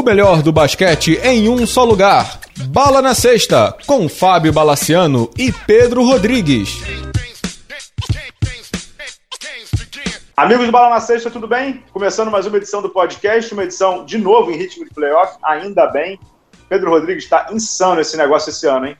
O melhor do basquete em um só lugar. Bala na Sexta, com Fábio Balaciano e Pedro Rodrigues. Amigos do Bala na Sexta, tudo bem? Começando mais uma edição do podcast, uma edição de novo em ritmo de playoff, ainda bem. Pedro Rodrigues está insano esse negócio esse ano, hein?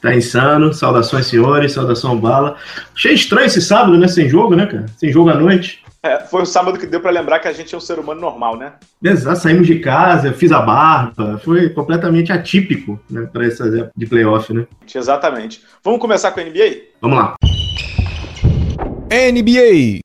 Tá insano. Saudações, senhores. Saudação, bala. Achei estranho esse sábado, né? Sem jogo, né, cara? Sem jogo à noite. É, foi o sábado que deu para lembrar que a gente é um ser humano normal, né? Exato, saímos de casa, fiz a barba, foi completamente atípico né, para essas épocas de playoff, né? Exatamente. Vamos começar com a NBA? Vamos lá. NBA.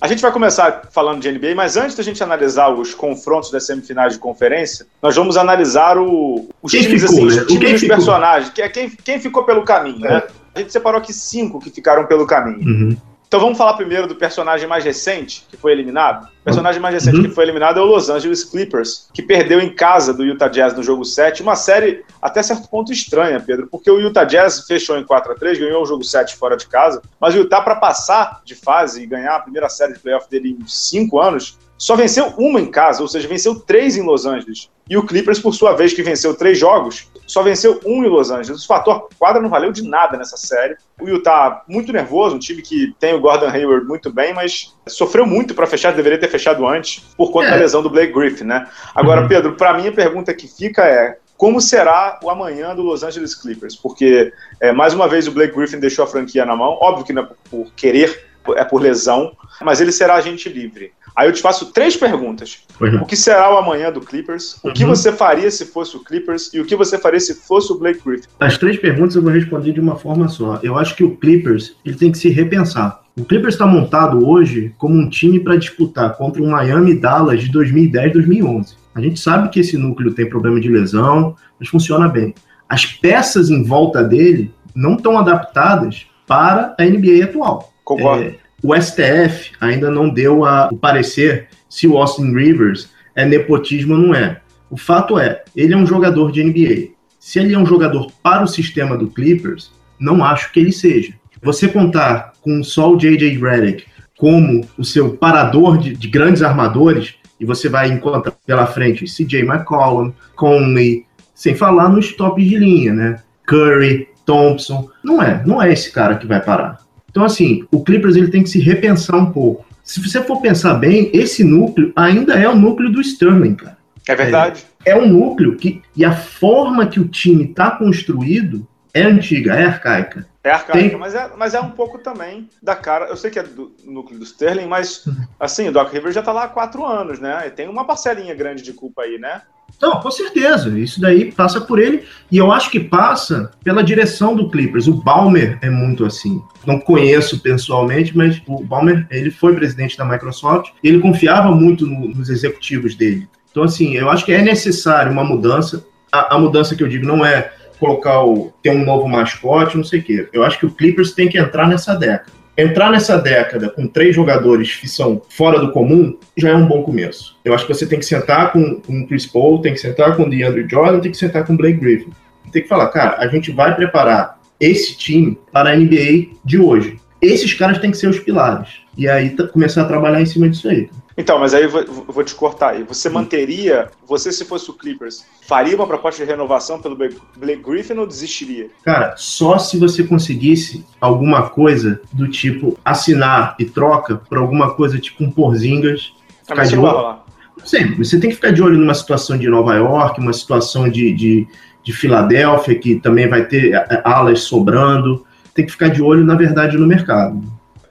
A gente vai começar falando de NBA, mas antes da gente analisar os confrontos das semifinais de conferência, nós vamos analisar o, os quem times, ficou, assim, né? os times Quem dos ficou? personagens, que é quem, quem ficou pelo caminho, É. né? A gente separou aqui cinco que ficaram pelo caminho. Uhum. Então vamos falar primeiro do personagem mais recente que foi eliminado. O personagem mais recente Uhum. que foi eliminado é o Los Angeles Clippers, que perdeu em casa do Utah Jazz no jogo 7. Uma série até certo ponto estranha, Pedro, porque o Utah Jazz fechou em 4 a 3 ganhou o jogo 7 fora de casa, mas o Utah, para passar de fase e ganhar a primeira série de playoff dele em 5 anos, só venceu uma em casa, ou seja, venceu três em Los Angeles. E o Clippers, por sua vez, que venceu três jogos, só venceu um em Los Angeles. O fator quadra não valeu de nada nessa série. O Utah muito nervoso, um time que tem o Gordon Hayward muito bem, mas sofreu muito para fechar, deveria ter fechado antes, por conta É. da lesão do Blake Griffin, né? Agora, Uhum. Pedro, para mim a pergunta que fica é como será o amanhã do Los Angeles Clippers? Porque, é, mais uma vez, o Blake Griffin deixou a franquia na mão. Óbvio que não é por querer, é por lesão, mas ele será agente livre. Aí eu te faço três perguntas. Não. O que será o amanhã do Clippers? O que Uhum. você faria se fosse o Clippers? E o que você faria se fosse o Blake Griffin? As três perguntas eu vou responder de uma forma só. Eu acho que o Clippers ele tem que se repensar. O Clippers está montado hoje como um time para disputar contra o Miami Dallas de 2010 2011. A gente sabe que esse núcleo tem problema de lesão, mas funciona bem. As peças em volta dele não estão adaptadas para a NBA atual. Concordo. É, o STF ainda não deu a- o parecer se o Austin Rivers é nepotismo ou não é. O fato é, ele é um jogador de NBA. Se ele é um jogador para o sistema do Clippers, não acho que ele seja. Você contar com só o J.J. Redick como o seu parador de, de grandes armadores, e você vai encontrar pela frente C.J. McCollum, Conley, sem falar nos tops de linha, né? Curry, Thompson. Não é, não é esse cara que vai parar. Então, assim, o Clippers ele tem que se repensar um pouco. Se você for pensar bem, esse núcleo ainda é o núcleo do Sterling, cara. É verdade. É um núcleo que. E a forma que o time está construído é antiga, é arcaica. É arcaica, Tem- mas, é, mas é um pouco também da cara. Eu sei que é do núcleo do Sterling, mas assim, o Doc Rivers já tá lá há quatro anos, né? E tem uma parcelinha grande de culpa aí, né? Não, com certeza. Isso daí passa por ele. E eu acho que passa pela direção do Clippers. O Balmer é muito assim. Não conheço pessoalmente, mas o Balmer ele foi presidente da Microsoft e ele confiava muito no- nos executivos dele. Então, assim, eu acho que é necessário uma mudança. A, a mudança que eu digo não é colocar o. ter um novo mascote, não sei o quê. Eu acho que o Clippers tem que entrar nessa década. Entrar nessa década com três jogadores que são fora do comum já é um bom começo. Eu acho que você tem que sentar com, com Chris Paul, tem que sentar com DeAndre Jordan, tem que sentar com Blake Griffin. Tem que falar, cara, a gente vai preparar esse time para a NBA de hoje. Esses caras têm que ser os pilares. E aí começar a trabalhar em cima disso aí. Então, mas aí eu vou, vou te cortar aí. Você manteria, você se fosse o Clippers, faria uma proposta de renovação pelo Blake Griffin ou desistiria? Cara, só se você conseguisse alguma coisa do tipo assinar e troca por alguma coisa tipo um Porzingas. Ah, mas não vai rolar. Sei, você tem que ficar de olho numa situação de Nova York, uma situação de, de, de Filadélfia, que também vai ter alas sobrando. Tem que ficar de olho, na verdade, no mercado.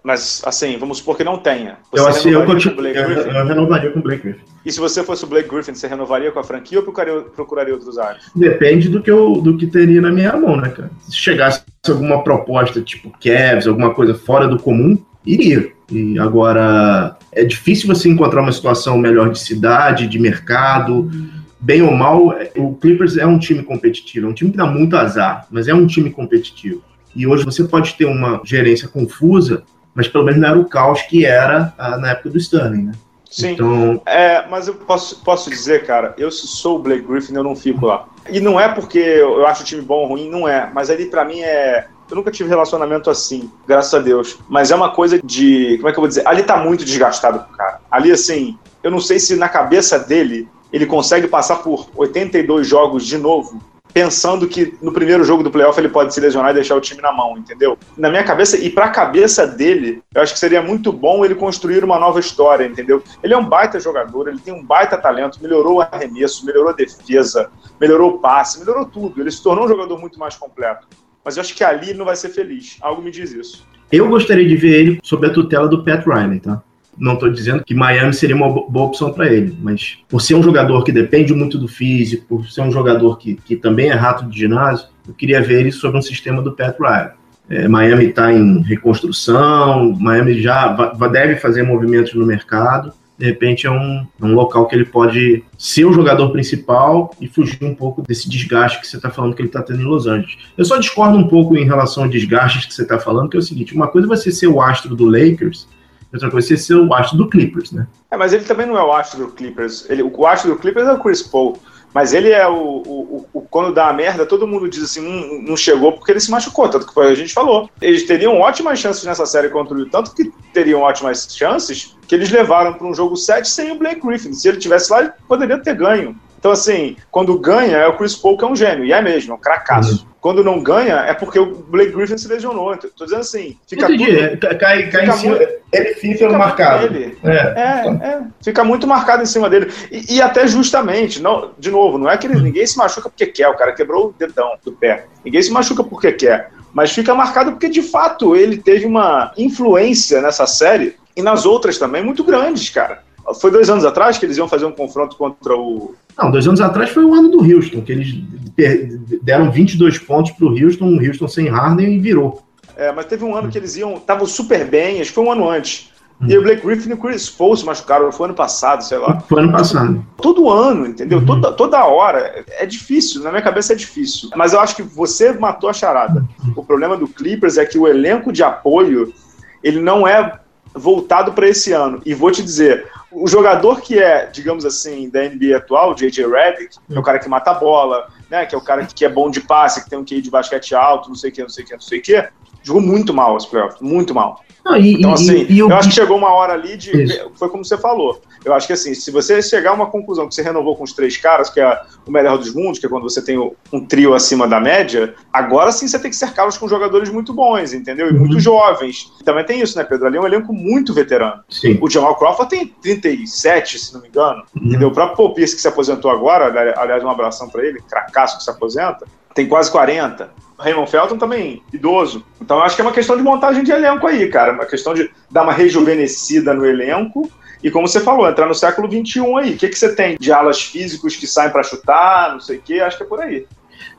Mas, assim, vamos supor que não tenha. Você Eu, assim, eu, renovaria continuo, com o Blake eu, Griffin? eu renovaria com o Blake Griffin. E se você fosse o Blake Griffin, você renovaria com a franquia ou procuraria, procuraria outros áreas? Depende do que, eu, do que teria na minha mão, né, cara? Se chegasse alguma proposta tipo Cavs, alguma coisa fora do comum, iria. E agora é difícil você encontrar uma situação melhor de cidade, de mercado. Bem ou mal, o Clippers é um time competitivo, é um time que dá muito azar, mas é um time competitivo. E hoje você pode ter uma gerência confusa, mas pelo menos não era o caos que era ah, na época do Sterling, né? Sim. Então, É, mas eu posso, posso dizer, cara, eu se sou o Blake Griffin, eu não fico lá. E não é porque eu acho o time bom ou ruim, não é. Mas ali pra mim é. Eu nunca tive relacionamento assim, graças a Deus. Mas é uma coisa de. Como é que eu vou dizer? Ali tá muito desgastado com o cara. Ali, assim. eu não sei se na cabeça dele ele consegue passar por 82 jogos de novo pensando que no primeiro jogo do playoff ele pode se lesionar e deixar o time na mão, entendeu? Na minha cabeça, e pra cabeça dele, eu acho que seria muito bom ele construir uma nova história, entendeu? Ele é um baita jogador, ele tem um baita talento, melhorou o arremesso, melhorou a defesa, melhorou o passe, melhorou tudo. Ele se tornou um jogador muito mais completo. Mas eu acho que ali ele não vai ser feliz. Algo me diz isso. Eu gostaria de ver ele sob a tutela do Pat Riley, tá? Não estou dizendo que Miami seria uma boa opção para ele, mas por ser um jogador que depende muito do físico, por ser um jogador que, que também é rato de ginásio, eu queria ver ele sob um sistema do Pat. É, Miami está em reconstrução, Miami já deve fazer movimentos no mercado. De repente é um, é um local que ele pode ser o jogador principal e fugir um pouco desse desgaste que você está falando que ele está tendo em Los Angeles. Eu só discordo um pouco em relação ao desgaste que você está falando, que é o seguinte: uma coisa é você ser o astro do Lakers outra coisa é ser o astro do Clippers, né? É, mas ele também não é o astro do Clippers. Ele, o astro do Clippers é o Chris Paul. Mas ele é o, o, o, Quando dá a merda, todo mundo diz assim: hum, não chegou porque ele se machucou. Tanto que a gente falou. Eles teriam ótimas chances nessa série contra o Tanto que teriam ótimas chances que eles levaram para um jogo 7 sem o Blake Griffin. Se ele tivesse lá, ele poderia ter ganho. Então, assim, quando ganha é o Chris Paul que é um gênio, e é mesmo, é um cracaço. Uhum. Quando não ganha é porque o Blake Griffin se lesionou. Então, tô dizendo assim, fica Entendi. tudo, é, cai, cai em cima, muito, ele fica, marcado. Dele. É. É, é, fica muito marcado em cima dele. E, e, até justamente, não, de novo, não é que ele, ninguém se machuca porque quer, o cara quebrou o dedão do pé. Ninguém se machuca porque quer. Mas fica marcado porque, de fato, ele teve uma influência nessa série e nas outras também muito grandes, cara. Foi dois anos atrás que eles iam fazer um confronto contra o. Não, dois anos atrás foi o ano do Houston, que eles deram 22 pontos para o Houston, o Houston sem Harden e virou. É, mas teve um ano que eles iam. Estavam super bem, acho que foi um ano antes. Hum. E o Blake Griffin e o Chris Paul se machucaram, foi ano passado, sei lá. Foi ano passado. Todo ano, entendeu? Uhum. Toda, toda hora. É difícil, na minha cabeça é difícil. Mas eu acho que você matou a charada. Uhum. O problema do Clippers é que o elenco de apoio, ele não é voltado para esse ano. E vou te dizer, o jogador que é, digamos assim, da NBA atual, J.J. Redick, é o cara que mata a bola, né, que é o cara que é bom de passe, que tem um QI de basquete alto, não sei o que, não sei o que, não sei o que, jogou muito mal os playoffs, muito mal. E, então, assim, e, e eu, eu acho que chegou uma hora ali de. Isso. Foi como você falou. Eu acho que assim, se você chegar a uma conclusão que você renovou com os três caras, que é o melhor dos mundos, que é quando você tem um trio acima da média, agora sim você tem que cercá-los com jogadores muito bons, entendeu? E uhum. muito jovens. Também tem isso, né, Pedro? Ali é um elenco muito veterano. Sim. O Jamal Crawford tem 37, se não me engano. Uhum. Entendeu? O próprio Paul Pierce, que se aposentou agora, aliás, um abração para ele, cracaço que se aposenta, tem quase 40. Raymond Felton também idoso. Então acho que é uma questão de montagem de elenco aí, cara. Uma questão de dar uma rejuvenescida no elenco. E como você falou, entrar no século XXI aí. O que, que você tem de alas físicos que saem para chutar, não sei o quê? Acho que é por aí.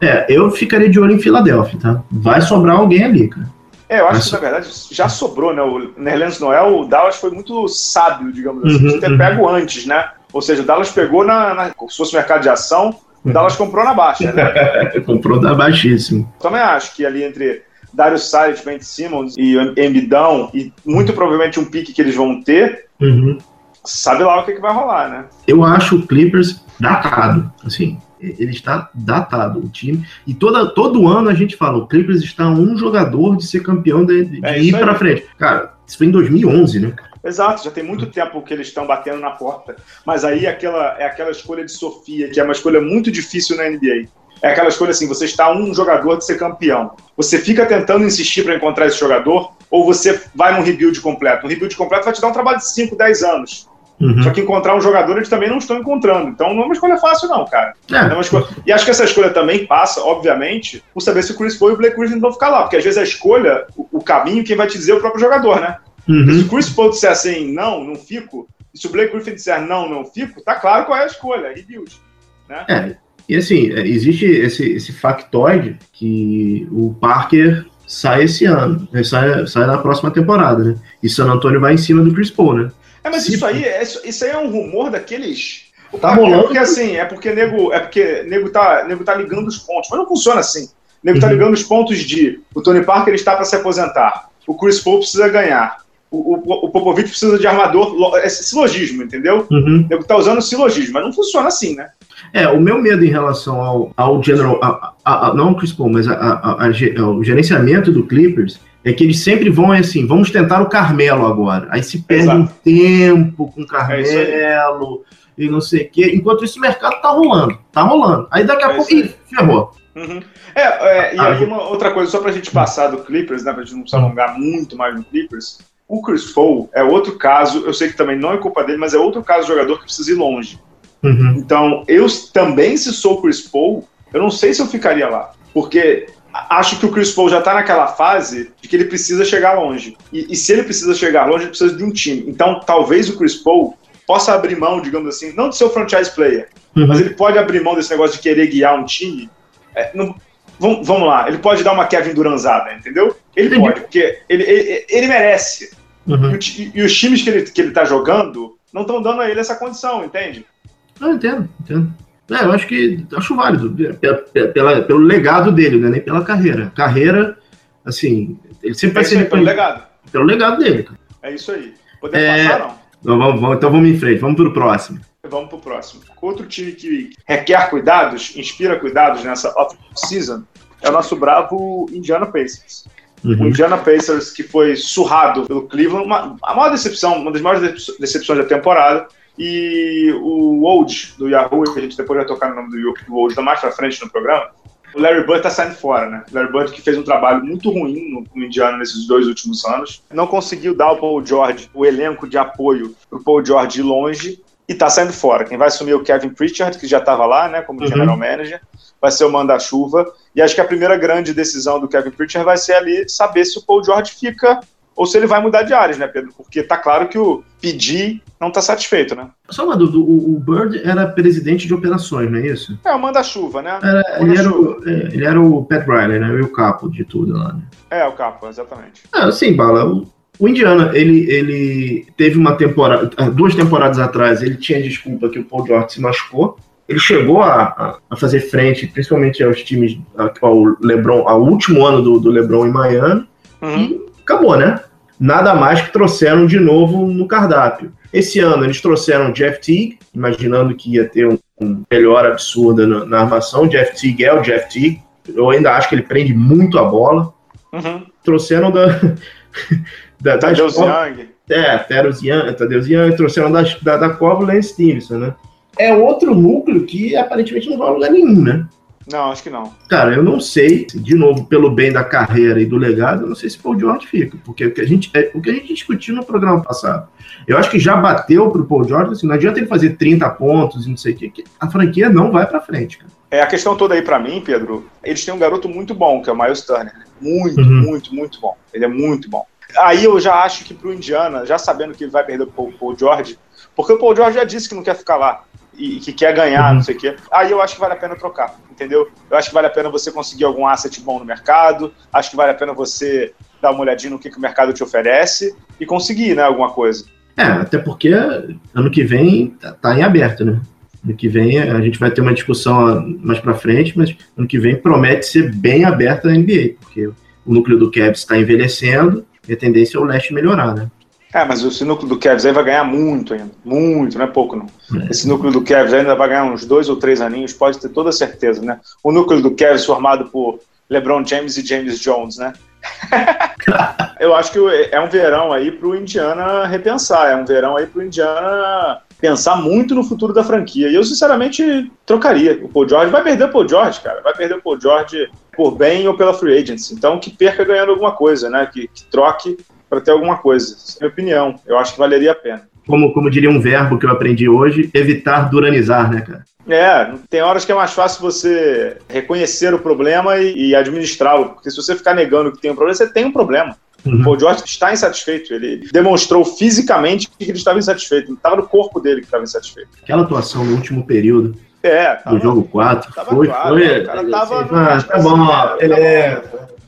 É, eu ficaria de olho em Filadélfia, tá? Vai sobrar alguém ali, cara. É, eu acho que na verdade já sobrou, né? O Nerlens Noel, o Dallas foi muito sábio, digamos assim, uhum, de ter uhum. pego antes, né? Ou seja, o Dallas pegou na, na, se fosse mercado de ação, o Dallas comprou na baixa, né? comprou na baixíssimo. Também acho que ali entre Darius Saric, Ben Simmons e Embidão, e muito provavelmente um pique que eles vão ter, uhum. sabe lá o que, que vai rolar, né? Eu acho o Clippers datado, assim, ele está datado, o time. E toda, todo ano a gente fala, o Clippers está um jogador de ser campeão, de, de é ir para frente. Cara, isso foi em 2011, né? Exato, já tem muito tempo que eles estão batendo na porta. Mas aí aquela, é aquela escolha de Sofia, que é uma escolha muito difícil na NBA. É aquela escolha assim: você está um jogador de ser campeão. Você fica tentando insistir para encontrar esse jogador, ou você vai num rebuild completo. Um rebuild completo vai te dar um trabalho de 5, 10 anos. Uhum. Só que encontrar um jogador eles também não estão encontrando. Então não é uma escolha fácil, não, cara. É. É escolha... E acho que essa escolha também passa, obviamente, por saber se o Chris Paul e o Blake Griffin vão ficar lá. Porque às vezes a escolha, o, o caminho, quem vai te dizer é o próprio jogador, né? Uhum. Se o Chris Paul disser assim, não, não fico, e se o Blake Griffin disser não, não fico, tá claro qual é a escolha, rebuild. Né? É, e assim, é, existe esse, esse factoide que o Parker sai esse ano, né, sai, sai na próxima temporada, né? E San Antônio vai em cima do Chris Paul, né? É, mas Se... isso aí, é, isso aí é um rumor daqueles. Tá rolando. É porque assim, é porque nego, é porque nego tá, nego tá ligando os pontos, mas não funciona assim. O nego tá uhum. tá ligando os pontos de o Tony Parker está para se aposentar o Chris Paul precisa ganhar. O, o, o Popovich precisa de armador, é silogismo, entendeu? Uhum. Ele tá usando silogismo, mas não funciona assim, né? É, o meu medo em relação ao, ao general, a, a, a, não ao Chris Paul, mas ao gerenciamento do Clippers é que eles sempre vão assim, vamos tentar o Carmelo agora. Aí se perde Exato. um tempo com o é Carmelo é e não sei o quê. Enquanto isso, o mercado tá rolando, tá rolando. Aí daqui a é pouco, ih, ferrou. Uhum. É, é, e aí uma outra coisa, só pra gente passar do Clippers, né, pra gente não se alongar muito mais no Clippers, o Chris Paul é outro caso, eu sei que também não é culpa dele, mas é outro caso de jogador que precisa ir longe. Uhum. Então, eu também, se sou o Chris Paul, eu não sei se eu ficaria lá. Porque acho que o Chris Paul já está naquela fase de que ele precisa chegar longe. E, e, se ele precisa chegar longe, ele precisa de um time. Então, talvez o Chris Paul possa abrir mão, digamos assim, não de ser o franchise player, uhum. mas ele pode abrir mão desse negócio de querer guiar um time. É, não, vamos, vamos, lá, ele pode dar uma Kevin Duranzada, entendeu? Ele pode, porque ele, ele, ele merece. Uhum. E, e, os times que ele, que ele tá jogando não estão dando a ele essa condição, entende? Eu entendo, entendo. É, eu acho que acho válido, pela, pela, pelo legado dele, né? Nem pela carreira. Carreira, assim, ele sempre vai é ser. pelo legado. Pelo legado dele. Cara. É isso aí. Podemos é... passar, não? Então vamos, então vamos em frente, vamos para o próximo. Vamos para o próximo. Outro time que requer cuidados, inspira cuidados nessa off-season, é o nosso bravo Indiana Pacers. Uhum. O Indiana Pacers, que foi surrado pelo Cleveland, uma, a maior decepção, uma das maiores decepções da temporada, e o Old, do Yahoo, que a gente depois vai tocar no nome do, do Old mais pra frente no programa, o Larry Bird tá saindo fora, né? O Larry Bird que fez um trabalho muito ruim no, no Indiana nesses dois últimos anos. Não conseguiu dar ao Paul George o elenco de apoio pro Paul George ir longe e tá saindo fora. Quem vai assumir é o Kevin Pritchard, que já estava lá, né, como uhum. general manager, vai ser o manda-chuva. E acho que a primeira grande decisão do Kevin Pritchard vai ser ali saber se o Paul George fica ou se ele vai mudar de áreas, né, Pedro? Porque tá claro que o pedir não tá satisfeito, né? Só uma dúvida, o, Bird era presidente de operações, não é isso? É, o manda-chuva, né? Era, manda ele, era o, é, ele era o Pat Riley, né? E o capo de tudo lá, né? É, o capo, exatamente. Ah, sim, Bala, o, o Indiana, ele, ele teve uma temporada, ah, duas temporadas atrás, ele tinha desculpa que o Paul George se machucou, ele chegou a, a, fazer frente, principalmente aos times, ao LeBron, ao último ano do, do LeBron em Miami, uhum. e acabou, né? nada mais que trouxeram de novo no cardápio. Esse ano eles trouxeram Jeff Teague, imaginando que ia ter um, um melhor absurda na, na, armação. Jeff Teague é o Jeff Teague. Eu ainda acho que ele prende muito a bola. Uhum. Trouxeram da. da Tadeusz Young. É, Tadeusz Young, Tadeusz Young. Trouxeram da, da, da Cova Lance Stevenson, né? É outro núcleo que aparentemente não vai a lugar nenhum, né? Não, acho que não. Cara, eu não sei, de novo, pelo bem da carreira e do legado, eu não sei se Paul George fica, porque o que a gente, é, o que a gente discutiu no programa passado, eu acho que já bateu pro Paul George, assim, não adianta ele fazer 30 pontos e não sei o que, a franquia não vai para frente, cara. É, a questão toda aí para mim, Pedro, eles têm um garoto muito bom, que é o Miles Turner. Muito, uhum. muito, muito bom. Ele é muito bom. Aí eu já acho que pro Indiana, já sabendo que ele vai perder pro Paul George, porque o Paul George já disse que não quer ficar lá e, que quer ganhar, uhum. não sei o quê, aí eu acho que vale a pena trocar, entendeu? Eu acho que vale a pena você conseguir algum asset bom no mercado, acho que vale a pena você dar uma olhadinha no que, que o mercado te oferece e conseguir, né, alguma coisa. É, até porque ano que vem tá, tá em aberto, né? Ano que vem a gente vai ter uma discussão mais para frente, mas ano que vem promete ser bem aberta a NBA, porque o núcleo do Cavs está envelhecendo e a tendência é o leste melhorar, né? É, mas esse núcleo do Cavs aí vai ganhar muito ainda. Muito, não é pouco não. É. Esse núcleo do Cavs ainda vai ganhar uns dois ou três aninhos, pode ter toda certeza, né? O núcleo do Cavs formado por LeBron James e James Jones, né? Eu acho que é um verão aí pro Indiana repensar, é um verão aí pro Indiana pensar muito no futuro da franquia. E eu, sinceramente, trocaria. O Paul George vai perder o Paul George, cara. Vai perder o Paul George por bem ou pela free agency. Então, que perca ganhando alguma coisa, né? Que, que troque para ter alguma coisa. Essa é minha opinião. Eu acho que valeria a pena. Como, como diria um verbo que eu aprendi hoje, evitar duranizar, né, cara? É, tem horas que é mais fácil você reconhecer o problema e, e administrá-lo. Porque se você ficar negando que tem um problema, você tem um problema. Uhum. O Paul George está insatisfeito. Ele demonstrou fisicamente que ele estava insatisfeito. Estava no corpo dele que estava insatisfeito. Aquela atuação no último período é, tava, do jogo 4 foi, claro, foi. O cara tava. Assim, ah, tá bom, ele é.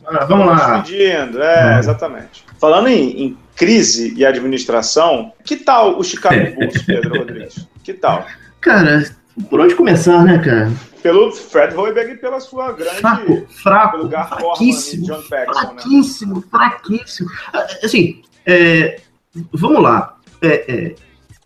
Ah, vamos lá. Despedindo, é, exatamente. Falando em, em, crise e administração, que tal o Chicago Bulls, Pedro Rodrigues? Que tal? Cara, por onde começar, né, cara? Pelo Fred Hoiberg e pela sua grande. Fraco, fraco. fraquíssimo, John Paxson, né? fraquíssimo, né? fraquíssimo. Assim, é, vamos lá. É, é,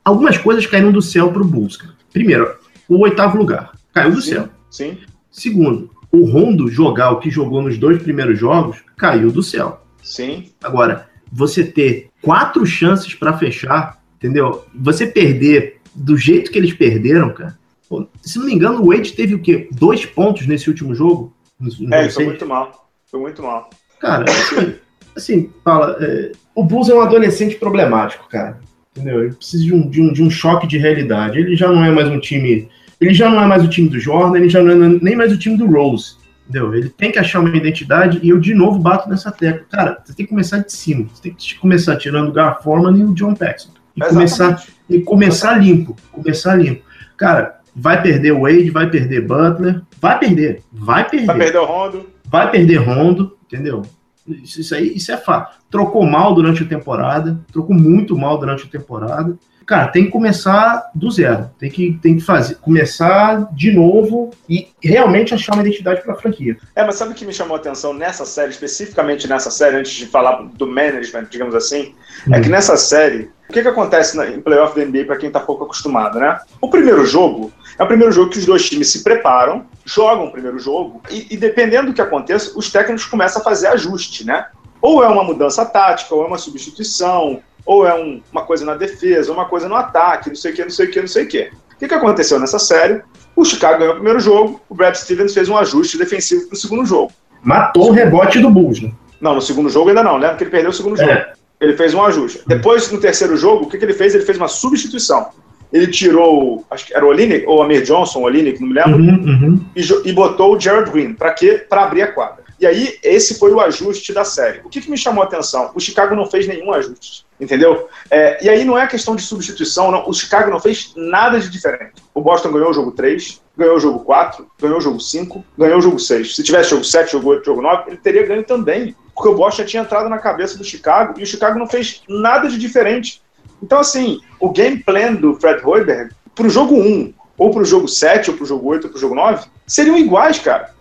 algumas coisas caíram do céu pro Bulls, cara. Primeiro, o oitavo lugar. Caiu do sim, céu. Sim. Segundo, o Rondo jogar o que jogou nos dois primeiros jogos caiu do céu. Sim. Agora, você ter quatro chances para fechar, entendeu? Você perder do jeito que eles perderam, cara. Pô, se não me engano, o Wade teve o quê? Dois pontos nesse último jogo? No, é, foi muito mal. Foi muito mal. Cara, assim, assim fala, é, o Bulls é um adolescente problemático, cara. Entendeu? Ele precisa de um, de, um, de um choque de realidade. Ele já não é mais um time. Ele já não é mais o time do Jordan, ele já não é nem mais o time do Rose. Entendeu? Ele tem que achar uma identidade e eu de novo bato nessa tecla. Cara, você tem que começar de cima. Você tem que começar tirando o Gar Forman e o John Paxson. E começar, e começar limpo. Começar limpo. Cara, vai perder o Wade, vai perder Butler. Vai perder. Vai perder. Vai perder o Rondo. Vai perder Rondo, entendeu? Isso, isso aí, isso é fato. Trocou mal durante a temporada. Trocou muito mal durante a temporada cara, tem que começar do zero. Tem que, tem que fazer, começar de novo e realmente achar uma identidade para a franquia. É, mas sabe o que me chamou a atenção nessa série, especificamente nessa série, antes de falar do management, digamos assim, é que uhum. nessa série, o que, que acontece na, em playoff da NBA para quem está pouco acostumado, né? O primeiro jogo é o primeiro jogo que os dois times se preparam, jogam o primeiro jogo e, e dependendo do que aconteça, os técnicos começam a fazer ajuste, né? Ou é uma mudança tática, ou é uma substituição, ou é um, uma coisa na defesa, uma coisa no ataque, não sei o que, não sei o que, não sei o que. O que, que aconteceu nessa série? O Chicago ganhou o primeiro jogo, o Brad Stevens fez um ajuste defensivo para o segundo jogo. Matou o rebote do Bulls, né? Não, no segundo jogo ainda não, lembra que ele perdeu o segundo é. jogo. Ele fez um ajuste. Depois, no terceiro jogo, o que, que ele fez? Ele fez uma substituição. Ele tirou, acho que era o Olinick, ou Amir Johnson, o Olinick, não me lembro, uhum, uhum. E, e, botou o Jared Green. Para quê? Para abrir a quadra. E aí, esse foi o ajuste da série. O que, que me chamou a atenção? O Chicago não fez nenhum ajuste, entendeu? É, e aí não é questão de substituição, não. O Chicago não fez nada de diferente. O Boston ganhou o jogo 3, ganhou o jogo 4, ganhou o jogo 5, ganhou o jogo 6. Se tivesse jogo 7, jogo 8, jogo 9, ele teria ganho também. Porque o Boston tinha entrado na cabeça do Chicago e o Chicago não fez nada de diferente. Então, assim, o game plan do Fred Hoiberg para o jogo 1, ou para o jogo 7, ou para o jogo 8, ou para o jogo 9, seriam iguais, cara.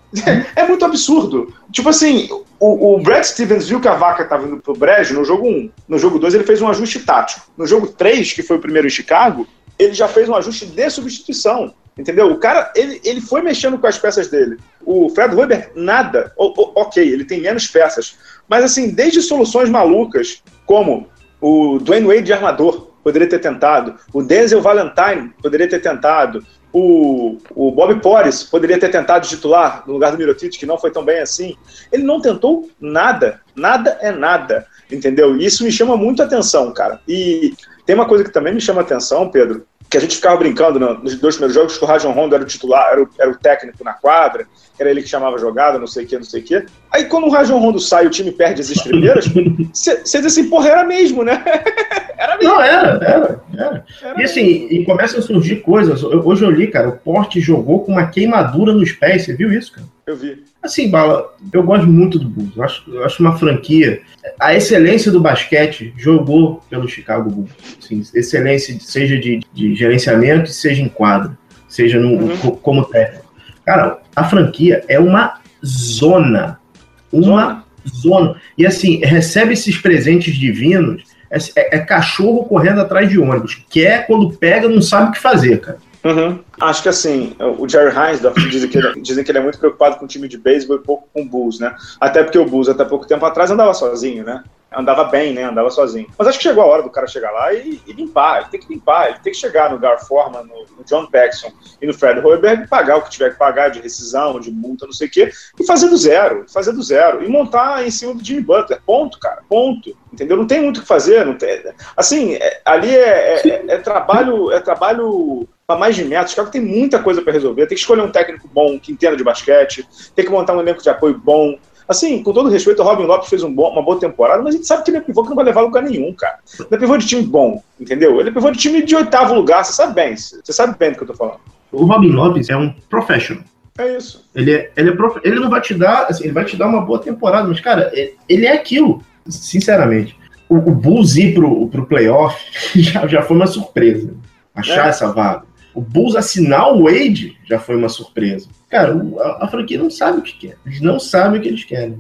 É muito absurdo. Tipo assim, o, o, Brad Stevens viu que a vaca estava indo pro brejo no jogo 1. No jogo 2 ele fez um ajuste tático. No jogo 3, que foi o primeiro em Chicago, ele já fez um ajuste de substituição. Entendeu? O cara, ele, ele foi mexendo com as peças dele. O Fred Weber, nada. O, o, ok, ele tem menos peças. Mas assim, desde soluções malucas, como o Dwayne Wade de armador, poderia ter tentado. O Denzel Valentine poderia ter tentado. O, o Bob Porres poderia ter tentado titular no lugar do Mirotic, que não foi tão bem assim. Ele não tentou nada. Nada é nada. Entendeu? Isso me chama muito atenção, cara. E tem uma coisa que também me chama atenção, Pedro, que a gente ficava brincando nos dois primeiros jogos que o Rajon Rondo era o titular, era o, era o, técnico na quadra, era ele que chamava a jogada, não sei o que, não sei o que. Aí quando o Rajon Rondo sai e o time perde as estribeiras, você diz assim, porra, era mesmo, né? era mesmo. Não, era, era, era. era e assim, mesmo. e começam a surgir coisas. Hoje eu li, cara, o Porte jogou com uma queimadura nos pés, você viu isso, cara? Eu vi. Assim, Bala, eu gosto muito do Bulls. Eu acho, eu acho uma franquia. A excelência do basquete jogou pelo Chicago Bulls. Assim, excelência, seja de, de gerenciamento, seja em quadro, seja no, uhum. como técnico. Cara, a franquia é uma zona. Uma zona. zona. E assim, recebe esses presentes divinos. É, é, é cachorro correndo atrás de ônibus. Quer, quando pega, não sabe o que fazer, cara. Uhum. Acho que assim, o Jerry Heinsdorf dizem que, ele, dizem que ele é muito preocupado com o time de beisebol e pouco com o Bulls, né? Até porque o Bulls, até pouco tempo atrás, andava sozinho, né? Andava bem, né? Andava sozinho. Mas acho que chegou a hora do cara chegar lá e, e limpar. Ele tem que limpar, ele tem que chegar no Gar Forman, no, no, John Paxson e no Fred Hoiberg, pagar o que tiver que pagar de rescisão, de multa, não sei o quê, e fazer do zero, fazer do zero. E montar em cima do Jimmy Butler. Ponto, cara. Ponto. Entendeu? Não tem muito o que fazer. Não tem, assim, é, ali é, é, é trabalho. É trabalho para mais de metros. O Chicago tem muita coisa para resolver. Tem que escolher um técnico bom, que entenda de basquete, tem que montar um elenco de apoio bom. Assim, com todo respeito, o Robin Lopes fez um bom, uma boa temporada, mas a gente sabe que ele é pivô que não vai levar a lugar nenhum, cara. Ele é pivô de time bom, entendeu? Ele é pivô de time de oitavo lugar, você sabe bem. Você sabe bem do que eu tô falando. O Robin Lopes é um professional. É isso. Ele, é, ele, é prof... ele não vai te dar, assim, ele vai te dar uma boa temporada, mas, cara, ele é aquilo, sinceramente. O, o Bulls ir pro, pro playoff já, já foi uma surpresa. Achar é. essa vaga. O Bulls assinar o Wade já foi uma surpresa. Cara, a, a, franquia não sabe o que quer. Eles não sabem o que eles querem.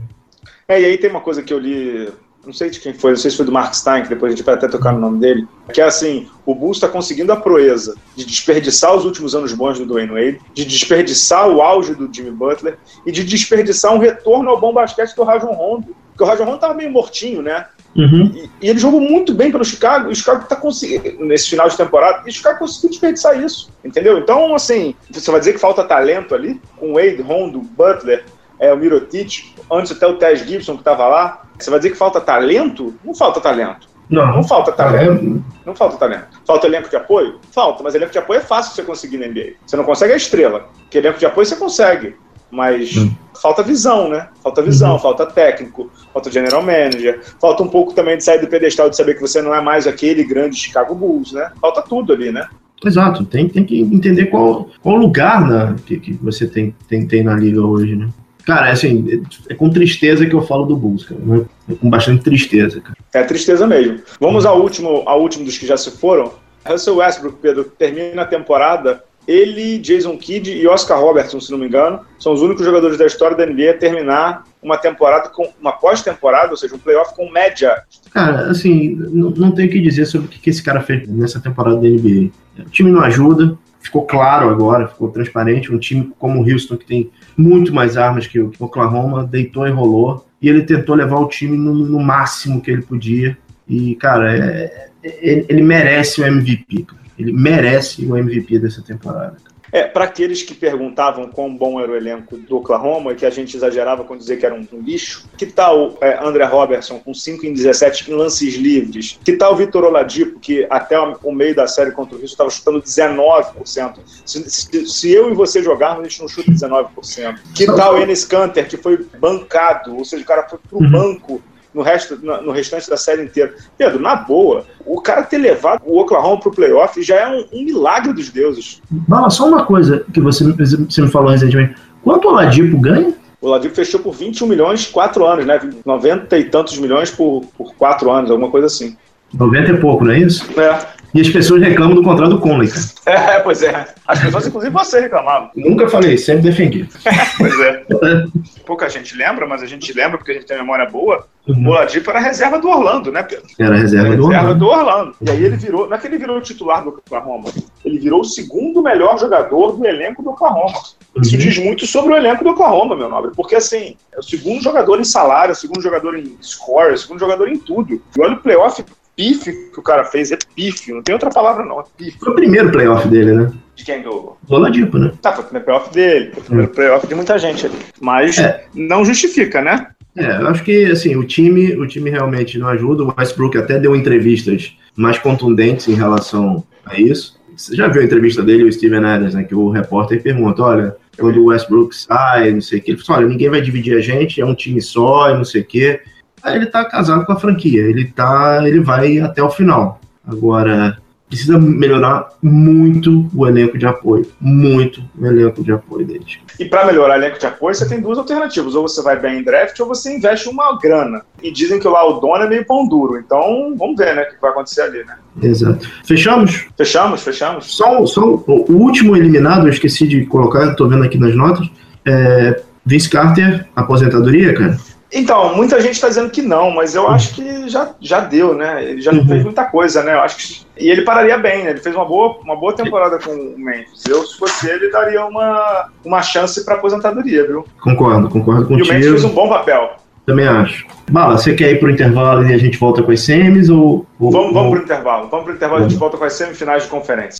É, e aí tem uma coisa que eu li não sei de quem foi, não sei se foi do Mark Stein, que depois a gente vai até tocar no nome dele, que é assim, o Bulls está conseguindo a proeza de desperdiçar os últimos anos bons do Dwayne Wade, de desperdiçar o auge do Jimmy Butler e de desperdiçar um retorno ao bom basquete do Rajon Rondo. Porque o Rajon Rondo estava meio mortinho, né? Uhum. E, e, ele jogou muito bem pelo Chicago, e o Chicago está conseguindo, nesse final de temporada, e o Chicago conseguiu desperdiçar isso, entendeu? Então, assim, você vai dizer que falta talento ali, com Wade, Rondo, Butler, é, o Mirotic, antes até o Tess Gibson que estava lá, você vai dizer que falta talento? Não falta talento. Não, não falta talento. Não falta talento. Falta elenco de apoio? Falta, mas elenco de apoio é fácil você conseguir na NBA. Você não consegue a estrela, porque elenco de apoio você consegue. Mas hum. falta visão, né? Falta visão, uhum. falta técnico, falta general manager, falta um pouco também de sair do pedestal de saber que você não é mais aquele grande Chicago Bulls, né? Falta tudo ali, né? Exato, tem, tem que entender qual, qual lugar né, que, que você tem, tem, tem na liga hoje, né? Cara, é assim, é com tristeza que eu falo do Bulls, cara. Né? É com bastante tristeza, cara. É tristeza mesmo. Vamos ao último, ao último dos que já se foram. Russell Westbrook, Pedro, termina a temporada ele, Jason Kidd e Oscar Robertson, se não me engano, são os únicos jogadores da história da NBA a terminar uma temporada com uma pós-temporada, ou seja, um playoff com média. Cara, assim, não, não tenho o que dizer sobre o que esse cara fez nessa temporada da NBA. O time não ajuda, ficou claro agora, ficou transparente. Um time como o Houston, que tem muito mais armas que o Oklahoma, deitou e rolou. E ele tentou levar o time no, no máximo que ele podia. E, cara, é, é, ele merece o MVP. Cara. Ele merece o MVP dessa temporada. É, para aqueles que perguntavam quão bom era o elenco do Oklahoma e que a gente exagerava quando dizia que era um, um lixo, que tal é, André Robertson com 5 em 17 em lances livres? Que tal Vitor Oladipo, que até o meio da série contra o Rio estava chutando 19%? Se, se, se, eu e você jogarmos, a gente não chuta 19%. Que tal Enes Kanter, que foi bancado, ou seja, o cara foi pro uhum. banco no, resto, no, restante da série inteira. Pedro, na boa, o cara ter levado o Oklahoma pro playoff já é um, um milagre dos deuses. Bala, só uma coisa que você, você me falou recentemente. Quanto o Oladipo ganha? O Oladipo fechou por 21 milhões, 4 anos, né? 90 e tantos milhões por, por 4 anos, alguma coisa assim. 90 e pouco, não é isso? É. E as pessoas reclamam do contrato do Conley, cara. É, pois é. As pessoas, inclusive, você reclamava. Nunca falei, sempre defendi. pois é. Pouca gente lembra, mas a gente lembra porque a gente tem memória boa. Uhum. O Oladipo era reserva do Orlando, né, Pedro? Era reserva, era do, reserva Orlando. do Orlando. E aí ele virou, não é que ele virou o titular do Oklahoma, ele virou o segundo melhor jogador do elenco do Oklahoma. Isso uhum. diz muito sobre o elenco do Oklahoma, meu nobre, porque assim, é o segundo jogador em salário, é o segundo jogador em score, é o segundo jogador em tudo. E olha o playoff pife que o cara fez, é pife, não tem outra palavra não, é pife. Foi o primeiro playoff dele, né? De quem? Do, do Oladipo, né? Tá, foi o primeiro playoff dele, foi o primeiro é. playoff de muita gente ali. Mas é. não justifica, né? É, eu acho que assim, o time, o time realmente não ajuda. O Westbrook até deu entrevistas mais contundentes em relação a isso. Você já viu a entrevista dele, o Steven Adams, né? Que o repórter pergunta: olha, quando o Westbrook sai, não sei o que, ele fala, olha, ninguém vai dividir a gente, é um time só, e não sei o que. Aí ele tá casado com a franquia, ele tá, ele vai até o final. Agora, precisa melhorar muito o elenco de apoio, muito o elenco de apoio dele. E para melhorar o elenco de apoio, você tem duas alternativas, ou você vai bem em draft ou você investe uma grana. E dizem que lá o dono é meio pão duro, então vamos ver, né, o que vai acontecer ali, né? Exato. Fechamos? Fechamos, fechamos. Só, só o último eliminado, eu esqueci de colocar, estou vendo aqui nas notas, é Vince Carter, aposentadoria, cara? Então, muita gente está dizendo que não, mas eu acho que já, já deu, né? Ele já uhum. fez muita coisa, né? Eu acho que, e ele pararia bem, né? Ele fez uma boa, uma boa temporada com o Memphis. Eu, se fosse ele, daria uma, uma chance para aposentadoria, viu? Concordo, concordo contigo. E o Memphis fez um bom papel. Também acho. Bala, você quer ir para o intervalo e a gente volta com as semis ou... ou vamos vamos para o intervalo. Vamos para o intervalo e a gente volta com as semifinais de conferência.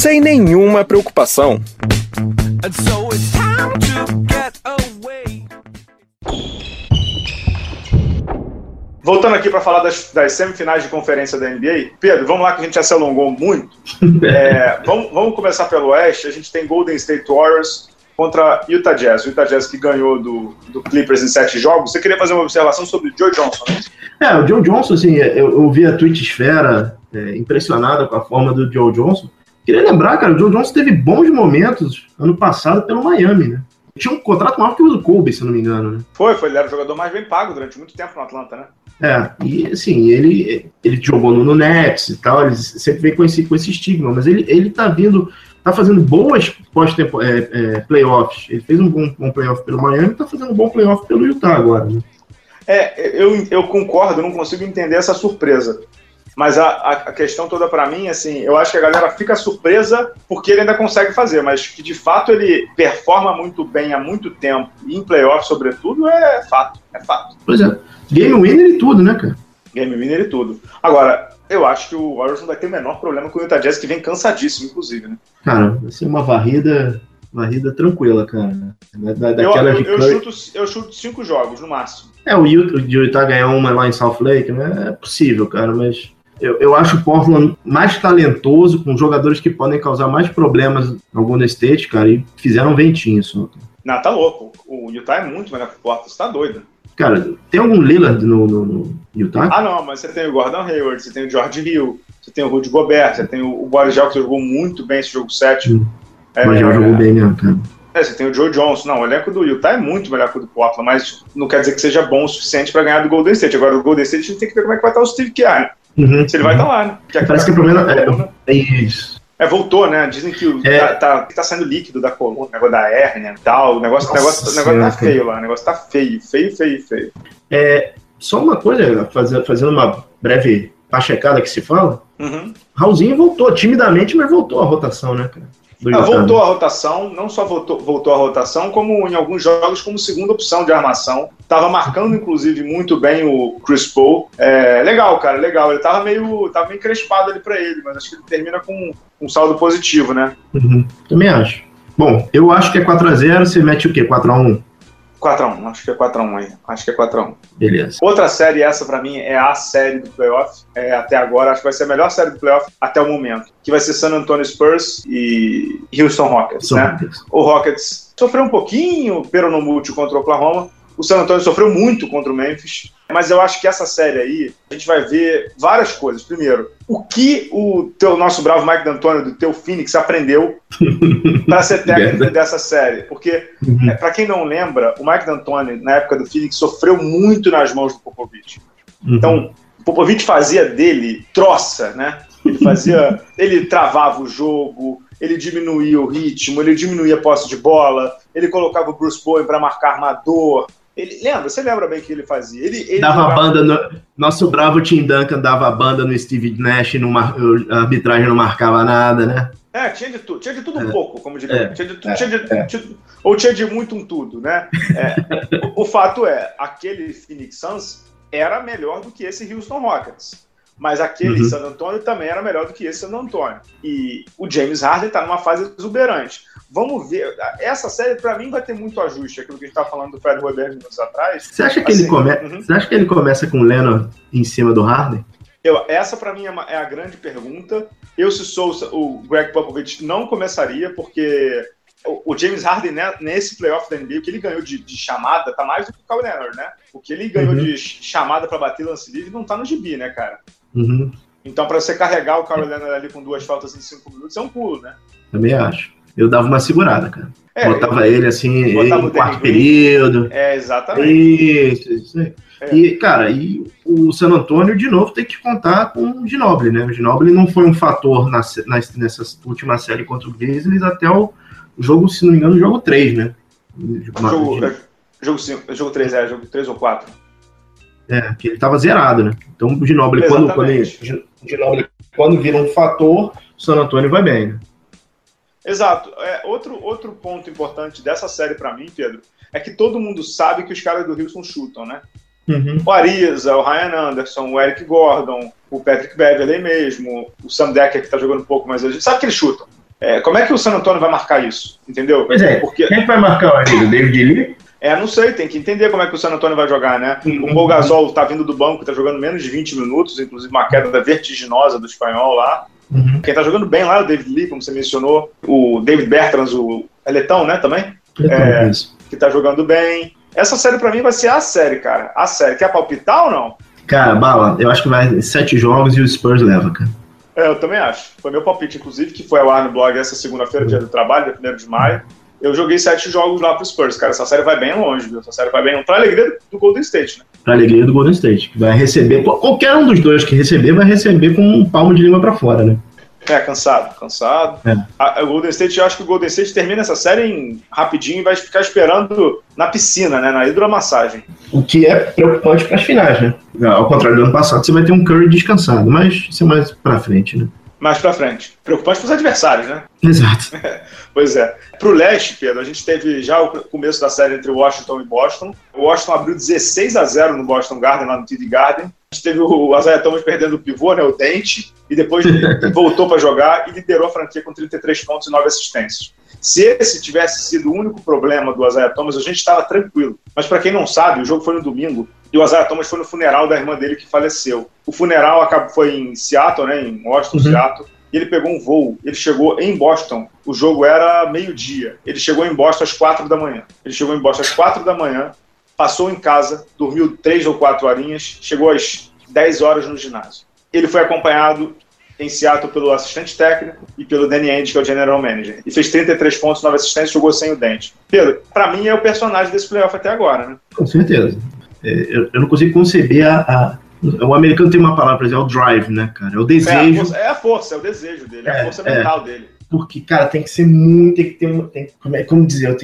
sem nenhuma preocupação. Voltando aqui para falar das, das, semifinais de conferência da NBA, Pedro, vamos lá que a gente já se alongou muito. É, vamos, vamos, começar pelo Oeste. A gente tem Golden State Warriors contra Utah Jazz. O Utah Jazz que ganhou do, do Clippers em sete jogos. Você queria fazer uma observação sobre o Joe Johnson, né? É, o Joe Johnson, assim, eu, eu vi a Twitch Esfera é, impressionada com a forma do Joe Johnson. Queria lembrar, cara, o Joe Johnson teve bons momentos ano passado pelo Miami, né? Tinha um contrato maior que o do Kobe, se não me engano, né? Foi, foi, ele era o jogador mais bem pago durante muito tempo no Atlanta, né? É, e assim, ele, ele jogou no, no Nets e tal, ele sempre vem com esse, com esse estigma, mas ele, ele tá vindo, tá fazendo boas pós-tempo, é, é, playoffs. Ele fez um bom, bom playoff pelo Miami e tá fazendo um bom playoff pelo Utah agora, né? É, eu, eu concordo, não consigo entender essa surpresa. Mas a, a questão toda para mim, assim, eu acho que a galera fica surpresa porque ele ainda consegue fazer, mas que de fato ele performa muito bem há muito tempo, e em playoff, sobretudo, é fato. É fato. Pois é. Game winner e tudo, né, cara? Game winner e tudo. Agora, eu acho que o Warriors não vai ter o menor problema com o Utah Jazz, que vem cansadíssimo, inclusive, né? Cara, vai ser uma varrida, varrida tranquila, cara. Da, daquela eu, eu, eu, chuto, eu chuto cinco jogos, no máximo. É, o Utah, o Utah ganhar uma lá em South Lake, né? É possível, cara, mas eu, eu acho o Portland mais talentoso, com jogadores que podem causar mais problemas no Golden State, cara, e fizeram um ventinho só. Não, tá louco. O Utah é muito melhor que o Portland, você tá doido. Cara, tem algum Lillard no, no, no, Utah? Ah, não, mas você tem o Gordon Hayward, você tem o George Hill, você tem o Rudy Gobert, você tem o, o Boris Gel, que jogou muito bem esse jogo 7. Hum. É, o Gel jogou bem mesmo, cara. É, você tem o Joe Johnson. Não, o elenco do Utah é muito melhor que o do Portland, mas não quer dizer que seja bom o suficiente para ganhar do Golden State. Agora, o Golden State a gente tem que ver como é que vai estar o Steve Kerr. Uhum, se ele vai estar tá lá, né? Porque Parece que o problema é, é isso. É, voltou, né? Dizem que é. tá, tá, tá, saindo líquido da coluna, o negócio da hérnia e tal. O negócio, Nossa, negócio, negócio tá feio lá, o negócio tá feio, feio, feio, feio. É, só uma coisa, fazendo uma breve pachecada que se fala. Uhum. Raulzinho voltou, timidamente, mas voltou a rotação, né, cara? Ah, voltou a rotação, não só voltou, voltou a rotação, como em alguns jogos como segunda opção de armação. Tava marcando, inclusive, muito bem o Chris Paul. É, legal, cara, legal. Ele tava meio, tava meio crespado ali para ele, mas acho que ele termina com um saldo positivo, né? Uhum, também acho. Bom, eu acho que é 4x0, você mete o quê? 4x1? 4x1, acho que é 4x1 aí. Acho que é 4x1. Beleza. Outra série, essa para mim, é a série do playoff. É, até agora, acho que vai ser a melhor série do playoff até o momento. Que vai ser San Antonio Spurs e Houston Rockets, né? O Rockets sofreu um pouquinho, pero no múltiplo contra o Oklahoma, o San Antonio sofreu muito contra o Memphis, mas eu acho que essa série aí, a gente vai ver várias coisas. Primeiro, o que o teu nosso bravo Mike D'Antoni, do teu Phoenix, aprendeu para ser técnico dessa série? Porque, uhum. é, para quem não lembra, o Mike D'Antoni, na época do Phoenix, sofreu muito nas mãos do Popovich. Uhum. Então, o Popovich fazia dele troça, né? Ele fazia. ele travava o jogo, ele diminuía o ritmo, ele diminuía a posse de bola, ele colocava o Bruce Bowen para marcar armador, ele, lembra? Você lembra bem o que ele fazia? Ele, ele dava jogava... banda no, Nosso bravo Tim Duncan dava a banda no Steve Nash, no mar, a arbitragem não marcava nada, né? É, tinha de tudo, tinha de tudo um é. pouco, como diria. É. Tinha de, é. tinha de, é. tinha, ou tinha de muito um tudo, né? É, o, o, fato é, aquele Phoenix Suns era melhor do que esse Houston Rockets. Mas aquele uhum. San Antonio também era melhor do que esse San Antonio. E o James Harden está numa fase exuberante. Vamos ver. Essa série, para mim, vai ter muito ajuste. Aquilo que a gente estava falando do Fred Weber minutos atrás. Você acha que, assim, ele, come... Uhum. Você acha que ele começa com o Leonard em cima do Harden? Eu, essa, para mim, é, uma, é, a grande pergunta. Eu, se sou o Greg Popovich, não começaria, porque o, James Harden, né, nesse playoff da NBA, o que ele ganhou de, de, chamada tá mais do que o Kawhi Leonard, né? O que ele ganhou uhum. de chamada para bater lance livre não tá no gibi, né, cara? Uhum. Então, para você carregar o Kawhi Leonard ali com duas faltas em cinco minutos, é um pulo, né? Também acho. eu dava uma segurada, cara. É, botava ele assim, botava em quarto período. É, exatamente. Isso, isso aí. É. E, cara, e o San Antônio, de novo, tem que contar com o Ginobili, né? O Ginobili não foi um fator na, na, nessa última série contra o Grizzlies até o jogo, se não me engano, o jogo 3, né? Jogo, é, jogo, 5, jogo 3, é, jogo 3 ou 4. É, que ele tava zerado, né? Então o Ginobili, quando, quando, ele, Ginobili, quando vira um fator, o San Antônio vai bem, né? Exato. É, outro, outro ponto importante dessa série para mim, Pedro, é que todo mundo sabe que os caras do Houston chutam, né? Uhum. O Ariza, o Ryan Anderson, o Eric Gordon, o Patrick Beverley mesmo, o Sam Decker que tá jogando um pouco mais. A gente sabe que eles chutam. É, como é que o San Antonio vai marcar isso? Entendeu? Pois é. Porque... Quem vai marcar o Ariza? David Lee? É, não sei, tem que entender como é que o San Antonio vai jogar, né? O Mogazol tá vindo do banco, tá jogando menos de 20 minutos, inclusive uma queda vertiginosa do espanhol lá. Uhum. Quem tá jogando bem lá é o David Lee, como você mencionou. O David Bertrands, o é letão, né, também? É, que tá jogando bem. Essa série para mim vai ser a série, cara. A série. Quer palpitar ou não? Cara, bala, eu acho que vai sete jogos e o Spurs leva, cara. É, eu também acho. Foi meu palpite, inclusive, que foi ao ar no blog essa segunda-feira, dia do trabalho, dia 1 de maio. Eu joguei sete jogos lá pro Spurs, cara. Essa série vai bem longe, viu? Essa série vai bem. Pra alegria do Golden State, né? Pra alegria do Golden State. Que vai receber. Qualquer um dos dois que receber vai receber com um palmo de língua pra fora, né? É, cansado, cansado. É. A, o Golden State, eu acho que o Golden State termina essa série em, rapidinho e vai ficar esperando na piscina, né? Na hidromassagem. O que é preocupante para as finais, né? Ao contrário do ano passado, você vai ter um Curry descansado, mas isso é mais para frente, né? mais para frente. Preocupante para os adversários, né? Exato. pois é. Para o leste, Pedro, a gente teve já o começo da série entre Washington e Boston. O Washington abriu 16 a 0 no Boston Garden, lá no TD Garden. A gente teve o Isaiah Thomas perdendo o pivô, né, o dente, e depois voltou para jogar e liderou a franquia com 33 pontos e 9 assistências. Se esse tivesse sido o único problema do Isaiah Thomas, a gente estava tranquilo. Mas para quem não sabe, o jogo foi no domingo e o Isaiah Thomas foi no funeral da irmã dele que faleceu. O funeral foi em Seattle, né, em Washington, uhum. Seattle. E ele pegou um voo. Ele chegou em Boston. O jogo era meio-dia. Ele chegou em Boston às quatro da manhã. Ele chegou em Boston às quatro da manhã, passou em casa, dormiu três ou quatro horinhas, chegou às dez horas no ginásio. Ele foi acompanhado em Seattle pelo assistente técnico e pelo Danny Ainge, que é o general manager. E fez 33 pontos, 9 assistências, jogou sem o dente. Pedro, para mim é o personagem desse playoff até agora, né? Com certeza. É, eu, eu, não consigo conceber a, a, O americano tem uma palavra, é o drive, né, cara? É o desejo. É a força, é, a, força, é o desejo dele, é, a é, força é. mental dele. Porque, cara, tem que ser muito. Tem que ter. Tem, como, é, como dizer?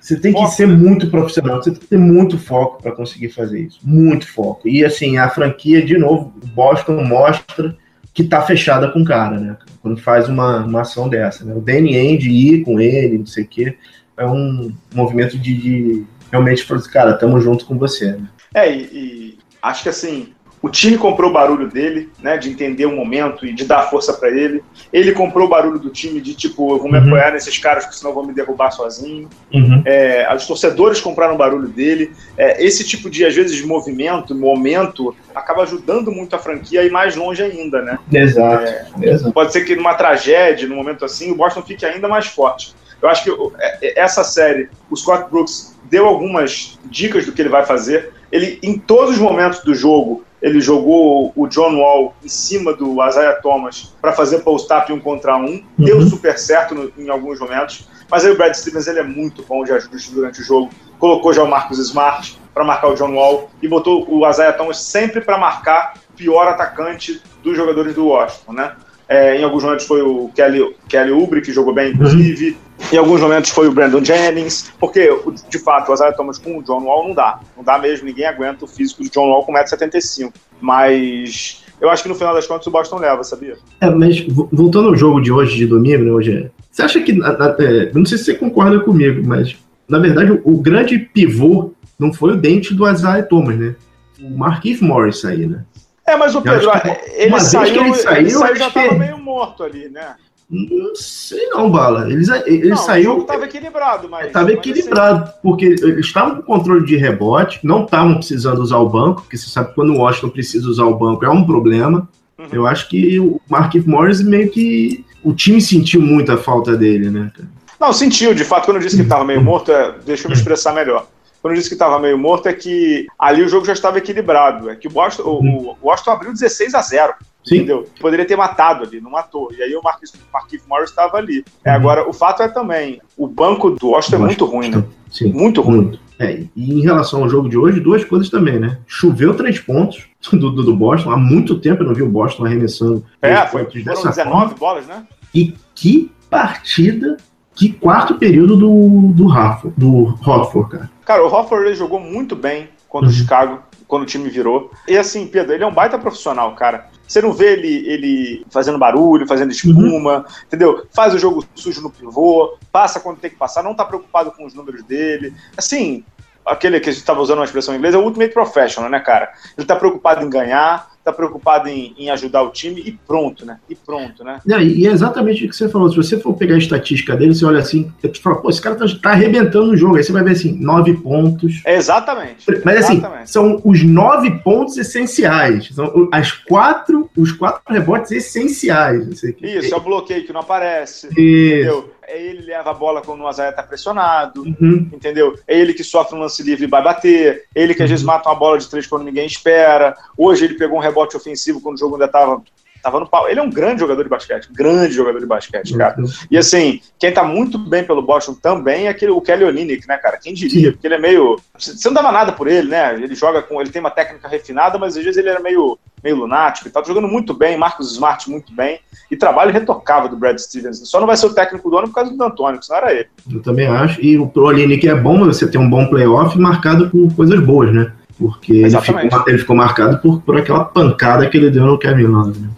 Você tem foco, que ser né? muito profissional, você tem que ter muito foco para conseguir fazer isso. Muito foco. E assim, a franquia, de novo, Boston mostra que tá fechada com o cara, né? Quando faz uma, uma ação dessa. Né? O Danny Ainge ir com ele, não sei o quê, é um movimento de, de realmente falar assim, cara, tamo junto com você. Né? É, e, e acho que assim, o time comprou o barulho dele, né, de entender o momento e de dar força para ele. Ele comprou o barulho do time de tipo, eu vou me uhum. apoiar nesses caras porque senão vão me derrubar sozinho. Uhum. É, os torcedores compraram o barulho dele. É, esse tipo de, às vezes, de movimento, momento, acaba ajudando muito a franquia a ir mais longe ainda, né? Exato. É, Exato. Pode ser que numa tragédia, num momento assim, o Boston fique ainda mais forte. Eu acho que é, é, essa série, o Scott Brooks deu algumas dicas do que ele vai fazer. Ele, em todos os momentos do jogo, ele jogou o John Wall em cima do Isaiah Thomas para fazer post-up um contra um. Uhum. Deu super certo no, em alguns momentos. Mas aí o Brad Stevens ele é muito bom de ajuste durante o jogo. Colocou já o Marcus Smart para marcar o John Wall e botou o Isaiah Thomas sempre para marcar o pior atacante dos jogadores do Washington, né? É, em alguns momentos foi o Kelly, Kelly Oubre, que jogou bem, inclusive. Uhum. Em alguns momentos foi o Brandon Jennings, porque, de fato, o Isaiah Thomas com o John Wall não dá. Não dá mesmo, ninguém aguenta o físico do John Wall com 1,75m. Mas eu acho que no final das contas o Boston leva, sabia? É, mas voltando ao jogo de hoje, de domingo, né, hoje, você acha que, é, não sei se você concorda comigo, mas na verdade o, o grande pivô não foi o dente do Isaiah Thomas, né? O Marquise Morris aí, né? É, mas o Pedro, ele saiu, ele saiu, ele saiu já estava meio morto ali, né? Não sei não, Bala. Ele, ele não, saiu. Estava equilibrado, mas. Estava equilibrado, assim... porque eles estavam com controle de rebote, não estavam precisando usar o banco, porque você sabe que quando o Washington precisa usar o banco é um problema. Uhum. Eu acho que o Mark Morris meio que. O time sentiu muito a falta dele, né? Não, sentiu, de fato, quando eu disse que estava meio morto, é... deixa eu me expressar melhor quando eu disse que estava meio morto, é que ali o jogo já estava equilibrado. É que o Boston, uhum. o, Boston abriu 16 a 0 Sim. Entendeu? Poderia ter matado ali, não matou. E aí o Marquis, Marquis Morris estava ali. É, uhum. agora, o fato é também, o banco do Washington é muito ruim, né? Sim. Muito ruim. Muito. É, e em relação ao jogo de hoje, duas coisas também, né? Choveu três pontos do, do, do Boston. Há muito tempo eu não vi o Boston arremessando. É, foi, foram 19 forma. bolas, né? E que partida, que quarto período do, do, Rafa, do Hofford, cara. Cara, o Hofford jogou muito bem contra uhum. o Chicago, quando o time virou. E assim, Pedro, ele é um baita profissional, cara. Você não vê ele, ele fazendo barulho, fazendo espuma, uhum. entendeu? Faz o jogo sujo no pivô, passa quando tem que passar, não tá preocupado com os números dele. Assim, aquele que a gente estava usando uma expressão em inglês é o ultimate professional, né, cara? Ele tá preocupado em ganhar, tá preocupado em, em, ajudar o time e pronto, né? E pronto, né? E é exatamente o que você falou. Se você for pegar a estatística dele, você olha assim, você fala, pô, esse cara tá, tá arrebentando o jogo. Aí você vai ver assim, nove pontos. É exatamente. Mas assim, exatamente. são os nove pontos essenciais. São as quatro, os quatro rebotes essenciais. Isso, é o bloqueio que não aparece. Isso. Entendeu? É ele leva a bola quando o Azaia tá pressionado, uhum. entendeu? É ele que sofre um lance livre e vai bater, é ele que às vezes uhum. mata uma bola de três quando ninguém espera. Hoje ele pegou um rebote ofensivo quando o jogo ainda tava tava no pau. Ele é um grande jogador de basquete, grande jogador de basquete, cara. E assim, quem tá muito bem pelo Boston também é aquele, o Kelly Olynyk, né, cara? Quem diria? Porque ele é meio. Você não dava nada por ele, né? Ele joga com. Ele tem uma técnica refinada, mas às vezes ele era meio, meio lunático e tal. Tá jogando muito bem, Marcos Smart muito bem. E trabalho retocável do Brad Stevens. Só não vai ser o técnico do ano por causa do Antônio, que senão era ele. Eu também acho. E o Olynyk é bom você ter um bom playoff marcado por coisas boas, né? Porque ele ficou, ele ficou, marcado por, por aquela pancada que ele deu no Kevin Love, né?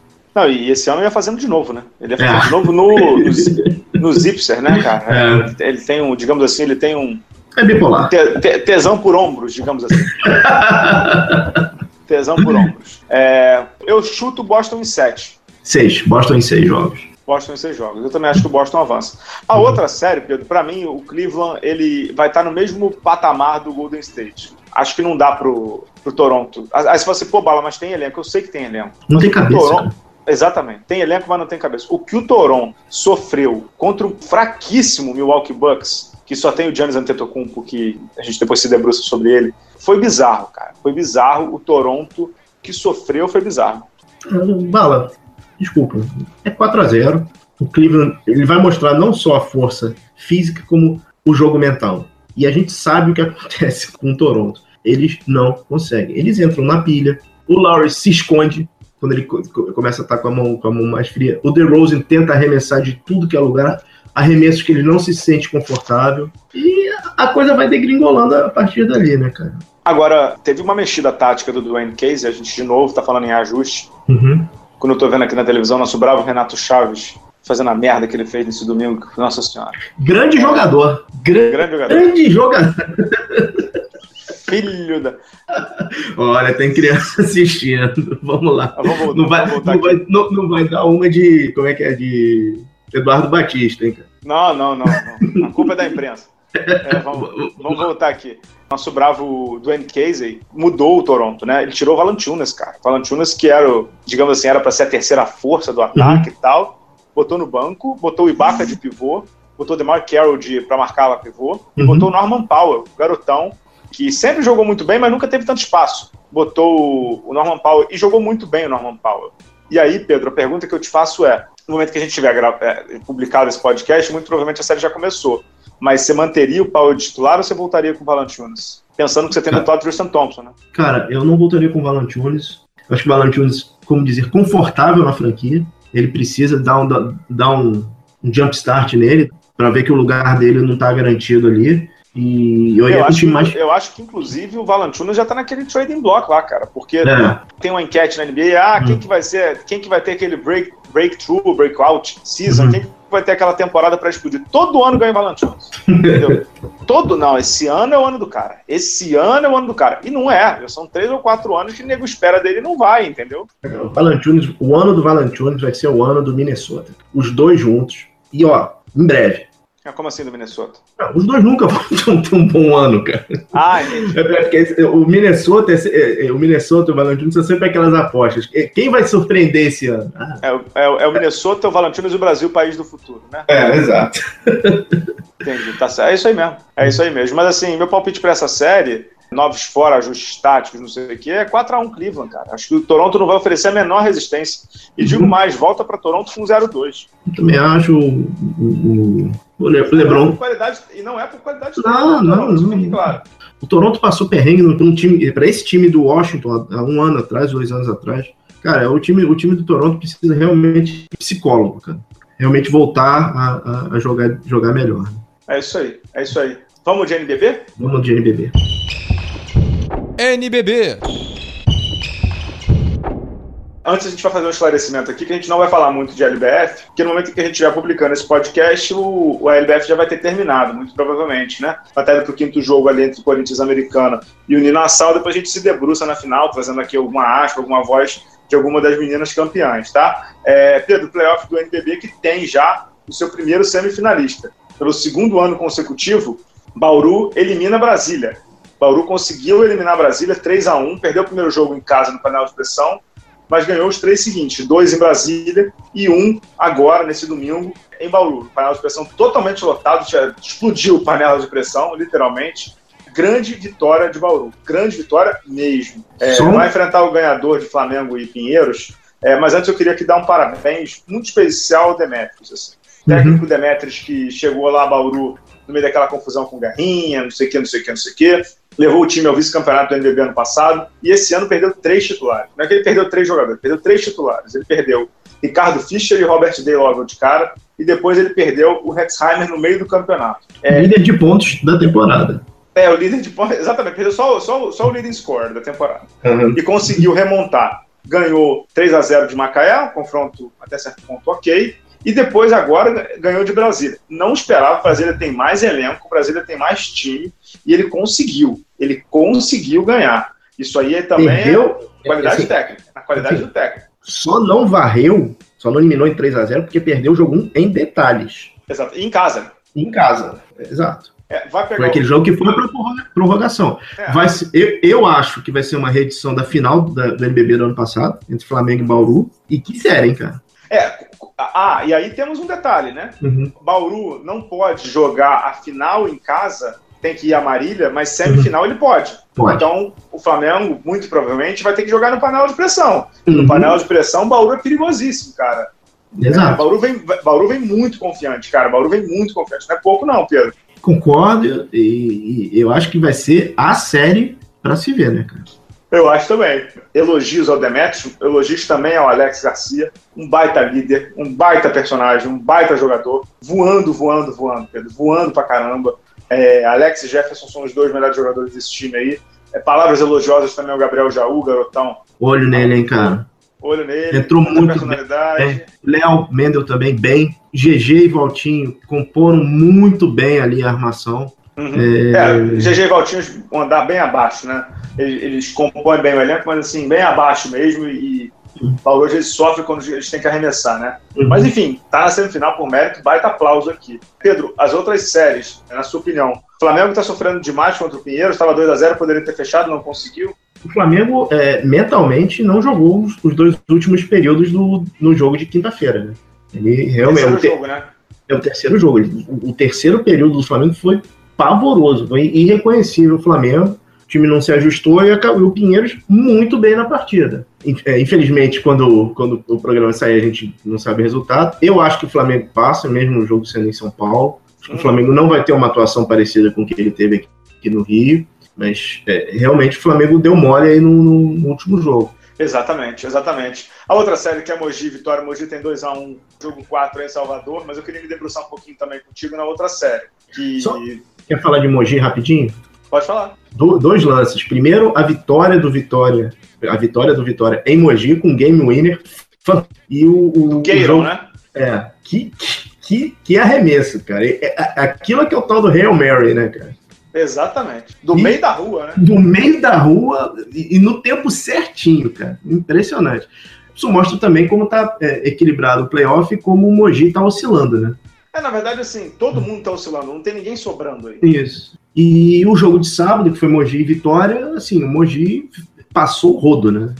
Não, e esse ano ia fazendo de novo, né? Ele ia fazendo é. de novo no, no, no Zipser, né, cara? É. Ele tem um, digamos assim, ele tem um. É bipolar. Te, te, tesão por ombros, digamos assim. tesão por ombros. É, eu chuto Boston em 7. 6. Boston em 6 jogos. Boston em 6 jogos. Eu também acho que o Boston avança. A uhum. outra série, Pedro, pra mim, o Cleveland ele vai estar no mesmo patamar do Golden State. Acho que não dá pro, pro Toronto. Aí se você, pô, bala, mas tem elenco. Eu sei que tem elenco. Não tem cabeça. Toronto, Exatamente. Tem elenco, mas não tem cabeça. O que o Toronto sofreu contra um fraquíssimo Milwaukee Bucks, que só tem o Giannis Antetokounmpo, que a gente depois se debruça sobre ele, foi bizarro, cara. Foi bizarro. O Toronto que sofreu foi bizarro. Bala, desculpa. É 4 a 0 O Cleveland ele vai mostrar não só a força física, como o jogo mental. E a gente sabe o que acontece com o Toronto. Eles não conseguem. Eles entram na pilha, o Lowry se esconde, quando ele começa a estar com a mão, com a mão mais fria. O DeRozan tenta arremessar de tudo que é lugar, arremessos que ele não se sente confortável. E a coisa vai degringolando a partir dali, né, cara? Agora, teve uma mexida tática do Dwayne Case, a gente de novo tá falando em ajuste. Uhum. Quando eu tô vendo aqui na televisão, nosso bravo Renato Chaves fazendo a merda que ele fez nesse domingo, nossa senhora. Grande jogador. Grande, grande jogador. Grande jogador. Filho da. Olha, tem criança assistindo. Vamos lá. Vamos, não, vai, não, vai, não, não, vai dar uma de. Como é que é? De Eduardo Batista, hein, cara? Não, não, não. não. A culpa é da imprensa. É, vamos, vamos voltar aqui. Nosso bravo Dwayne Casey mudou o Toronto, né? Ele tirou o Valantunas, cara. Valantunas, que era, digamos assim, era para ser a terceira força do ataque uhum. e tal. Botou no banco, botou o Ibaka de pivô, botou o DeMar Carroll de, pra marcar a pivô, uhum. e botou o Norman Powell, garotão, que sempre jogou muito bem, mas nunca teve tanto espaço. Botou o Norman Powell e jogou muito bem o Norman Powell. E aí, Pedro, a pergunta que eu te faço é: no momento que a gente tiver é, publicado esse podcast, muito provavelmente a série já começou. Mas você manteria o Powell de titular ou você voltaria com o Valanciunas? Pensando que você tem do Tristan Thompson, né? Cara, eu não voltaria com o Valanciunas. Acho que o Valanciunas, como dizer, confortável na franquia. Ele precisa dar um, dar um, um jump start nele para ver que o lugar dele não está garantido ali. E eu, eu, acho, mais... eu acho que, inclusive, o Valanciunas já tá naquele trading block lá, cara. Porque é. tem uma enquete na NBA, ah, quem hum. que vai ser, quem que vai ter aquele break, breakthrough, breakout season, uhum. quem que vai ter aquela temporada para explodir? Todo ano ganha o Valanciunas. entendeu? Todo, não, esse ano é o ano do cara. Esse ano é o ano do cara. E não é, são três ou quatro anos que o nego espera dele e não vai, entendeu? O Valanciunas, o ano do Valanciunas vai ser o ano do Minnesota. Os dois juntos. E, ó, em breve. Como assim do Minnesota? Não, os dois nunca vão ter um bom ano, cara. Ah, entendi. É porque o Minnesota, é, é, o Minnesota e o Valentino são sempre aquelas apostas. Quem vai surpreender esse ano? Ah. É, é, é, o Minnesota, o Valentino e o Brasil, o país do futuro, né? É, exato. Entendi, tá certo. É isso aí mesmo. É isso aí mesmo. Mas assim, meu palpite para essa série novos fora, ajustes táticos, não sei o que, é 4x1 Cleveland, cara. Acho que o Toronto não vai oferecer a menor resistência. E digo uhum. mais, volta para Toronto com 0-2. Também acho o, o, LeBron. Qualidade, e não é por qualidade não, não, não, não. Claro. O Toronto passou perrengue para esse time do Washington há um ano atrás, dois anos atrás. Cara, o time, o time do Toronto precisa realmente de psicólogo, cara. Realmente voltar a, a, a jogar, jogar melhor. É isso aí, é isso aí. Vamos de NBB? Vamos de NBB. NBB. Antes a gente vai fazer um esclarecimento aqui, que a gente não vai falar muito de LBF, porque no momento que a gente estiver publicando esse podcast, o, o LBF já vai ter terminado, muito provavelmente, né? Até para o quinto jogo ali entre o Corinthians Americana e o Ninassal, depois a gente se debruça na final, trazendo aqui alguma aspa, alguma voz de alguma das meninas campeãs, tá? É, Pedro, playoff do NBB que tem já o seu primeiro semifinalista. Pelo segundo ano consecutivo, Bauru elimina Brasília. Bauru conseguiu eliminar Brasília 3 a 1 perdeu o primeiro jogo em casa no painel de pressão, mas ganhou os três seguintes, dois em Brasília e um agora, nesse domingo, em Bauru. Painel de pressão totalmente lotado, explodiu o painel de pressão, literalmente. Grande vitória de Bauru, grande vitória mesmo. É, vai enfrentar o ganhador de Flamengo e Pinheiros, é, mas antes eu queria aqui dar um parabéns muito especial ao Demetrius. Assim. O técnico uhum. Demetrius que chegou lá a Bauru no meio daquela confusão com Garrinha, não sei o que, não sei o que, não sei o que levou o time ao vice-campeonato do NBB ano passado, e esse ano perdeu três titulares. Não é que ele perdeu três jogadores, ele perdeu três titulares. Ele perdeu Ricardo Fischer e Robert Day logo de cara, e depois ele perdeu o Rexheimer no meio do campeonato. É, líder de pontos da temporada. É, o líder de pontos, exatamente, perdeu só, só, só o leading score da temporada. Uhum. E conseguiu remontar. Ganhou 3 a 0 de Macaé, um confronto até certo ponto ok, e depois agora ganhou de Brasília. Não esperava, Brasília tem mais elenco, Brasília tem mais time, e ele conseguiu. Ele conseguiu ganhar. Isso aí é também Perdeu, qualidade assim, técnica, a qualidade assim, do técnico. Só não varreu, só não eliminou em 3 a 0 porque perdeu o jogo 1 em detalhes. Exato. E em casa. Em casa, exato. É, foi aquele o... jogo que foi para prorrogação. É. Vai eu, eu, acho que vai ser uma reedição da final da, do NBB do ano passado, entre Flamengo e Bauru. E que hein, cara? É, ah, e aí temos um detalhe, né? Uhum. Bauru não pode jogar a final em casa, tem que ir a Marília, mas semifinal ele pode. pode. Então, o Flamengo, muito provavelmente, vai ter que jogar no panela de pressão. Uhum. No panela de pressão, Bauru é perigosíssimo, cara. Exato. É, Bauru, vem, Bauru vem muito confiante, cara. Bauru vem muito confiante. Não é pouco, não, Pedro. Concordo, e, e eu acho que vai ser a série para se ver, né, cara? Eu acho também. Elogios ao Demetrius, elogios também ao Alex Garcia, um baita líder, um baita personagem, um baita jogador, voando, voando, voando, Pedro, voando pra caramba. É, Alex e Jefferson são os dois melhores jogadores desse time aí. É, palavras elogiosas também ao Gabriel Jaú, garotão. Olho nele, hein, cara. Olho nele. Entrou muito personalidade. bem. Léo Mendel também bem. GG e Valtinho comporam muito bem ali a armação. Uhum. É... é, GG e Valtinho vão andar bem abaixo, né? Eles, eles, compõem bem o elenco, mas assim, bem abaixo mesmo. E o Paulo hoje sofre quando eles têm que arremessar, né? Uhum. Mas enfim, tá na semifinal por mérito, baita aplauso aqui. Pedro, as outras séries, na sua opinião, o Flamengo tá sofrendo demais contra o Pinheiro, estava 2 a 0 poderia ter fechado, não conseguiu. O Flamengo é, mentalmente não jogou os, os, dois últimos períodos do, no jogo de quinta-feira, né? Ele realmente. É o terceiro jogo, né? É o terceiro jogo. O terceiro período do Flamengo foi pavoroso, foi irreconhecível o Flamengo. O time não se ajustou e acabou o Pinheiros muito bem na partida. É, infelizmente, quando, quando o programa sair, a gente não sabe o resultado. Eu acho que o Flamengo passa, mesmo no jogo sendo em São Paulo. Acho que o Flamengo não vai ter uma atuação parecida com o que ele teve aqui no Rio. Mas é, realmente o Flamengo deu mole aí no, no, no, último jogo. Exatamente, exatamente. A outra série que é Mogi, Vitória, Mogi tem 2x1, jogo 4 em Salvador, mas eu queria me debruçar um pouquinho também contigo na outra série. Que Só Quer falar de Mogi rapidinho? Pode falar. Do, dois lances. Primeiro, a vitória do Vitória. A vitória do Vitória em Mogi com game winner. E o. o, jogo, né? É. Que, que, que arremesso, cara. É, é, aquilo que é o tal do Hail Mary, né, cara? Exatamente. Do e, meio da rua, né? Do meio da rua e, e, no tempo certinho, cara. Impressionante. Isso mostra também como tá é, equilibrado o playoff e como o Mogi tá oscilando, né? É, na verdade, assim, todo mundo tá oscilando, não tem ninguém sobrando aí. Isso. E o jogo de sábado, que foi Mogi e Vitória, assim, o Mogi passou o rodo, né?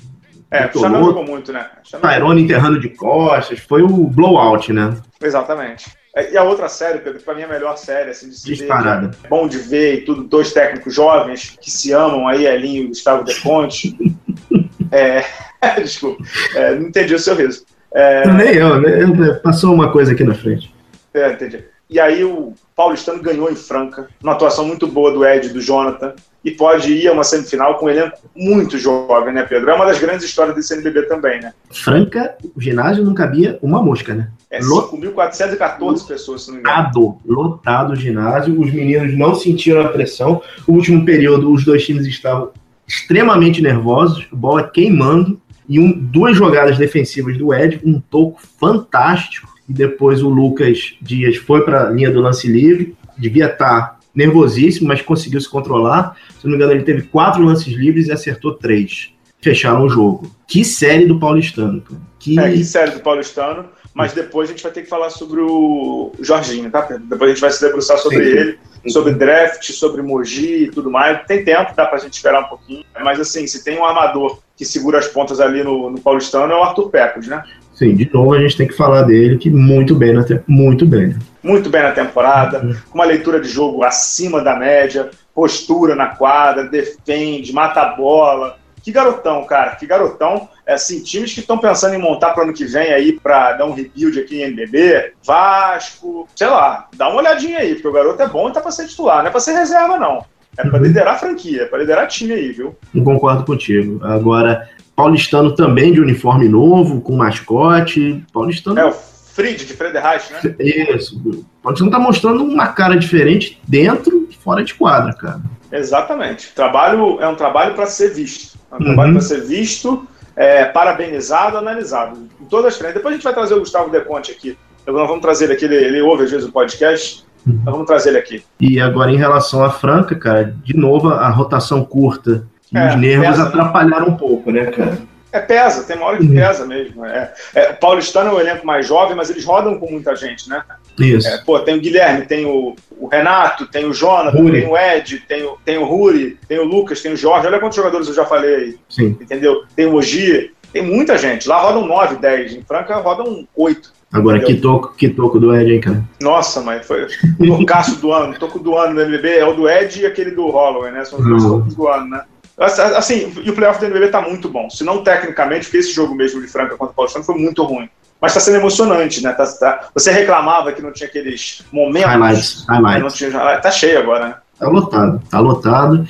É, o Xamel jogou muito, né? Tyrone enterrando de costas, foi o blowout, né? Exatamente. É, e a outra série, Pedro, que pra mim é a melhor série, assim, de se Disparada. ver. É bom de ver e tudo, dois técnicos jovens que se amam aí, Elinho e Gustavo De Conte. é, desculpa, é, não entendi o seu riso. É, Nem eu, né? Passou uma coisa aqui na frente. É, entendi. E aí o Paulistano ganhou em Franca, uma atuação muito boa do Ed, do Jonathan, e pode ir a uma semifinal com um elenco muito jovem, né, Pedro? É uma das grandes histórias desse NBB também, né? Franca, o ginásio não cabia uma mosca, né? É 5.414 pessoas, se não me engano. Lotado, lotado o ginásio, os meninos não sentiram a pressão. No último período, os dois times estavam extremamente nervosos, bola queimando, e um, duas jogadas defensivas do Ed, um toco fantástico, e depois o Lucas Dias foi para a linha do lance livre, devia estar nervosíssimo, mas conseguiu se controlar. Se não me engano, ele teve quatro lances livres e acertou três. Fecharam o jogo. Que série do Paulistano, cara. Que... É, que série do Paulistano, mas depois a gente vai ter que falar sobre o Jorginho, tá, Pedro? Depois a gente vai se debruçar sobre Sim. ele, sobre draft, sobre Mogi e tudo mais. Tem tempo, dá pra gente esperar um pouquinho. Mas assim, se tem um armador que segura as pontas ali no, no Paulistano, é o Arthur Pecos, né? Sim, de novo a gente tem que falar dele, que muito bem, na muito bem. muito bem na temporada, com uma leitura de jogo acima da média, postura na quadra, defende, mata a bola. Que garotão, cara, que garotão. É, assim, times que estão pensando em montar para o ano que vem aí para dar um rebuild aqui em NBB, Vasco, sei lá, dá uma olhadinha aí, porque o garoto é bom e tá para ser titular, não é para ser reserva, não. É para Uhum. liderar a franquia, é para liderar time aí, viu? Eu concordo contigo. Agora, Paulistano também de uniforme novo, com mascote. Paulistano. É o Fried de Frederich, né? Isso. O Paulistano tá mostrando uma cara diferente dentro e fora de quadra, cara. Exatamente. Trabalho é um trabalho para ser visto. É um Uhum. trabalho para ser visto, é, parabenizado, analisado. Em todas as frentes. Depois a gente vai trazer o Gustavo Deconte aqui. Então, Nós vamos trazer ele aqui, ele, ele ouve às vezes o podcast. Uhum. Nós vamos trazer ele aqui. E agora, em relação à Franca, cara, de novo a rotação curta e É, os nervos pesa, né? atrapalharam um pouco, né, cara? É pesa, tem uma hora que Uhum. pesa mesmo. É, é, o Paulistano é um elenco mais jovem, mas eles rodam com muita gente, né? Isso. É, pô, tem o Guilherme, tem o, o Renato, tem o Jonathan, Ruri. tem o Ed, tem o, tem o Ruri, tem o Lucas, tem o Jorge. Olha quantos jogadores eu já falei aí. Sim. entendeu? Tem o Mogi, tem muita gente. Lá rodam 9, 10. Em Franca rodam 8. Agora, que toco, que toco do Ed, hein, cara? Nossa, mas foi o tocaço do ano. O toco do ano do NBB é o do Ed e aquele do Holloway, né? São os dois Uhum. tocos do ano, né? Assim, e o playoff do NBB tá muito bom. Se não tecnicamente, porque esse jogo mesmo de Franca contra o Paulistano foi muito ruim. Mas tá sendo emocionante, né? Tá, tá- Você reclamava que não tinha aqueles momentos. Highlights, né? highlights. Não tinha, tá cheio agora, né? Tá lotado, tá lotado.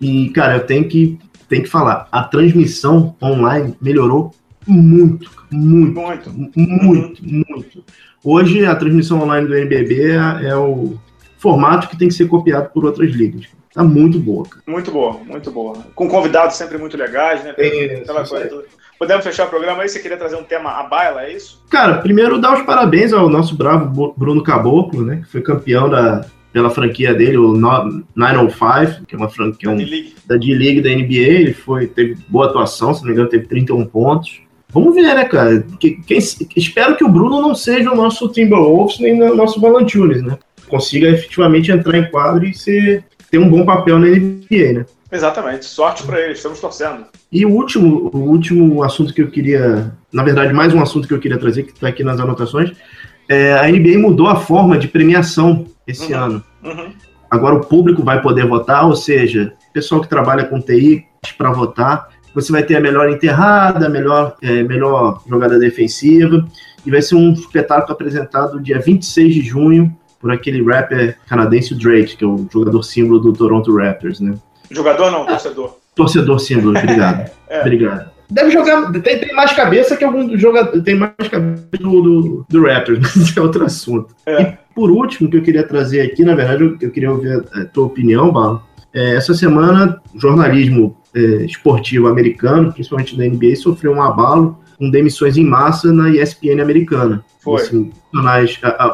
E, cara, eu tenho que, tenho que falar, a transmissão online melhorou muito, muito, Muito. muito, muito. Hoje, a transmissão online do NBB é, é o formato que tem que ser copiado por outras ligas. Tá muito boa, cara. Muito boa, muito boa. Com convidados sempre muito legais, né? Aquela isso coisa toda. Podemos fechar o programa aí? Você queria trazer um tema à baila, é isso? Cara, primeiro dar os parabéns ao nosso bravo Bruno Caboclo, né? Que foi campeão da, pela franquia dele, o No- 905, que é uma franquia, um, Me ligue. da D-League da NBA, ele foi, teve boa atuação, se não me engano, teve 31 pontos. Vamos ver, né, cara? Quem- espero que o Bruno não seja o nosso Timberwolves nem o nosso Valanciunas, né? Consiga efetivamente entrar em quadro e ser, ter um bom papel na NBA, né? Exatamente. Sorte pra eles, estamos torcendo. E o último, o último assunto que eu queria, na verdade, mais um assunto que eu queria trazer, que está aqui nas anotações, é, a NBA mudou a forma de premiação esse Uhum. ano. Uhum. Agora o público vai poder votar, ou seja, pessoal que trabalha com TI para votar, você vai ter a melhor enterrada, a melhor, é, melhor jogada defensiva, e vai ser um espetáculo apresentado dia 26 de junho por aquele rapper canadense, o Drake, que é o jogador símbolo do Toronto Raptors, né? Jogador não, torcedor. Torcedor símbolo, obrigado. É. Obrigado. Deve jogar. Tem, tem mais cabeça que algum jogador. Tem mais cabeça do, do, do Raptors, mas isso é outro assunto. É. E por último, que eu queria trazer aqui, na verdade, eu, eu queria ouvir a, a tua opinião, Bala. É, essa semana, o jornalismo é, esportivo americano, principalmente da NBA, sofreu um abalo com demissões em massa na ESPN americana. Foi. Assim,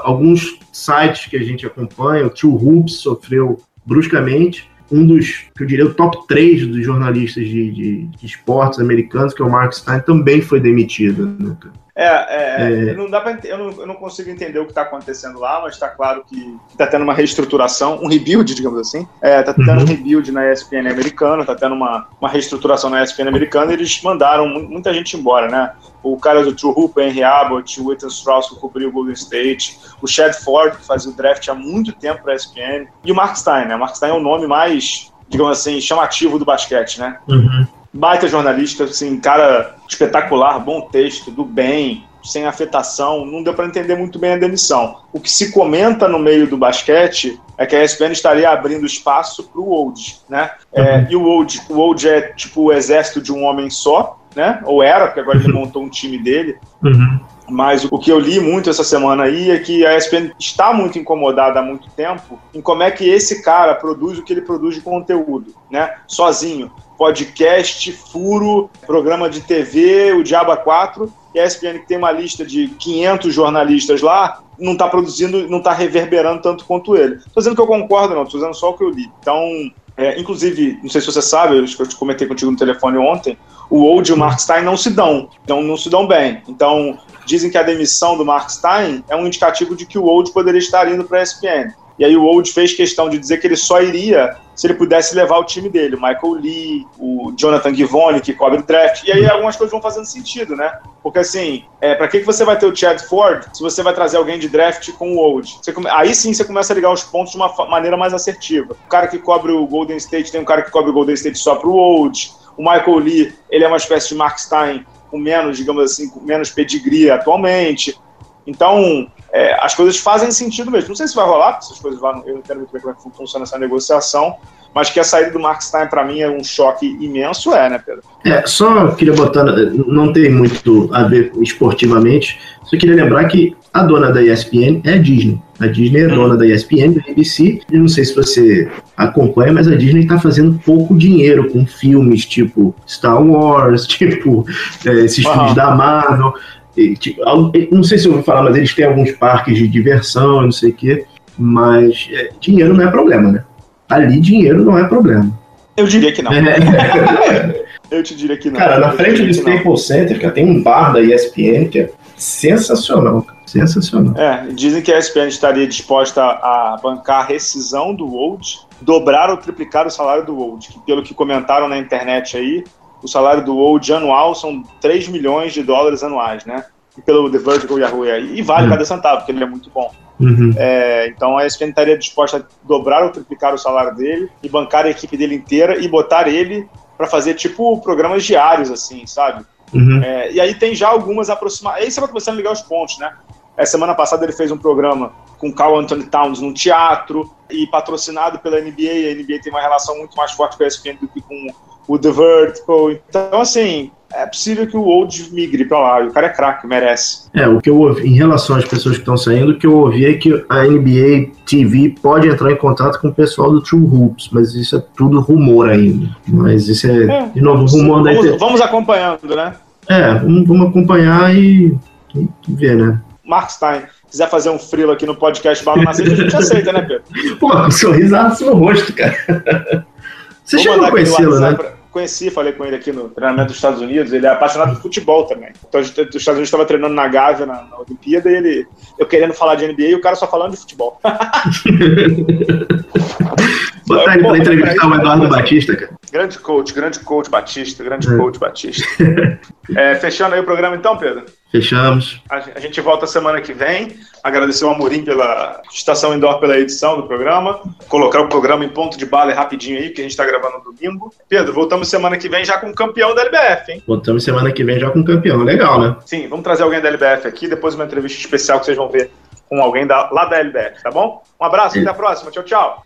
alguns sites que a gente acompanha, o True Hoops sofreu bruscamente. Um dos, que eu diria, o top 3 dos jornalistas de, de- de esportes americanos, que é o Mark Stein, também foi demitido. né? É, é, é. Não dá pra, eu, não, eu não consigo entender o que está acontecendo lá, mas está claro que está tendo uma reestruturação, um rebuild, digamos assim. Está tendo uhum. um rebuild na ESPN americana, está tendo uma, uma reestruturação na ESPN americana e eles mandaram muita gente embora, né? O cara do True Hoop, Henry Abbott, o Ethan Strauss, que cobriu o Golden State, o Chad Ford, que fazia o draft há muito tempo para a ESPN, e o Mark Stein, né? O Mark Stein é o nome mais, digamos assim, chamativo do basquete, né? Uhum baita jornalista, assim, cara espetacular, bom texto, do bem, sem afetação, não deu para entender muito bem a demissão. O que se comenta no meio do basquete é que a ESPN estaria abrindo espaço para o Old, né? É, uhum. E o Old, o Old é tipo o exército de um homem só, né? Ou era, porque agora ele uhum. montou um time dele. Uhum. Mas o que eu li muito essa semana aí é que a ESPN está muito incomodada há muito tempo em como é que esse cara produz o que ele produz de conteúdo, né? Sozinho. Podcast, furo, programa de TV, o Diaba 4, e a ESPN que tem uma lista de 500 jornalistas lá, não está produzindo, não está reverberando tanto quanto ele. Estou dizendo que eu concordo, não, estou dizendo só o que eu li. Então, é, inclusive, não sei se você sabe, eu, te comentei contigo no telefone ontem, o Old e o Mark Stein não se dão, então não se dão bem. Então, dizem que a demissão do Mark Stein é um indicativo de que o Old poderia estar indo para a ESPN. E aí o Old fez questão de dizer que ele só iria se ele pudesse levar o time dele, o Michael Lee, o Jonathan Givone, que cobre draft. E aí algumas coisas vão fazendo sentido, né? Porque assim, é, para que, que você vai ter o Chad Ford se você vai trazer alguém de draft com o Old? Come... Aí sim você começa a ligar os pontos de uma maneira mais assertiva. O cara que cobre o Golden State tem um cara que cobre o Golden State só pro Old. O Michael Lee, ele é uma espécie de Mark Stein com menos, digamos assim, com menos pedigree atualmente. Então, é, as coisas fazem sentido mesmo. Não sei se vai rolar, porque essas coisas lá, eu não quero ver como é que funciona essa negociação, mas que a saída do Mark Stein para mim é um choque imenso, é, né, Pedro? É, só queria botar, não tem muito a ver esportivamente, só queria lembrar que a dona da ESPN é a Disney. A Disney é dona da ESPN, da ABC. Eu não sei se você acompanha, mas a Disney está fazendo pouco dinheiro com filmes tipo Star Wars, tipo é, esses uhum. filmes da Marvel. Tipo, não sei se eu vou falar, mas eles têm alguns parques de diversão, não sei o quê. Mas é, dinheiro não é problema, né? Ali dinheiro não é problema. Eu diria que não. É. eu te diria que não. Cara, na frente do Staples Center, cara, tem um bar da ESPN que é sensacional, cara. Sensacional. É, dizem que a ESPN estaria disposta a bancar a rescisão do Old, dobrar ou triplicar o salário do Old, que pelo que comentaram na internet aí, o salário do Old anual são 3 milhões de dólares anuais, né? E pelo The Vertical Yahoo E vale uhum. cada centavo, porque ele é muito bom. Uhum. É, então a ESPN estaria disposta a dobrar ou triplicar o salário dele e bancar a equipe dele inteira e botar ele para fazer tipo programas diários, assim, sabe? Uhum. É, e aí tem já algumas aproximações. Aí você vai começando a ligar os pontos, né? É, semana passada ele fez um programa com Carl Anthony Towns no teatro e patrocinado pela NBA. A NBA tem uma relação muito mais forte com a ESPN do que com o The Vertical. Então, assim, é possível que o Old migre para lá. O cara é craque, merece. É, o que eu ouvi, em relação às pessoas que estão saindo, o que eu ouvi é que a NBA TV pode entrar em contato com o pessoal do True Hoops, mas isso é tudo rumor ainda. Mas isso é, é de novo, rumor vamos, da Vamos acompanhando, né? É, vamos, vamos acompanhar e, e ver, né? Mark Stein quiser fazer um frilo aqui no podcast Bala na a gente aceita, né, Pedro? Pô, um sorriso no rosto, cara. Você Vou chegou a conhecê-lo, né? Pra... Conheci, falei com ele aqui no treinamento dos Estados Unidos. Ele é apaixonado por futebol também. Então, os Estados Unidos estava treinando na Gávea, na, na Olimpíada, e ele, eu querendo falar de NBA e o cara só falando de futebol. Botar ele para entrevistar o Eduardo Batista, cara. Grande coach, grande coach Batista, grande é. coach Batista. É, fechando aí o programa então, Pedro? Fechamos. A gente volta semana que vem. Agradecer ao Amorim pela estação indoor pela edição do programa. Colocar o programa em ponto de bala rapidinho aí, que a gente está gravando no domingo. Pedro, voltamos semana que vem já com o campeão da LBF, hein? Voltamos semana que vem já com o campeão. Legal, né? Sim, vamos trazer alguém da LBF aqui, depois uma entrevista especial que vocês vão ver com alguém da, lá da LBF, tá bom? Um abraço, é. até a próxima. Tchau, tchau.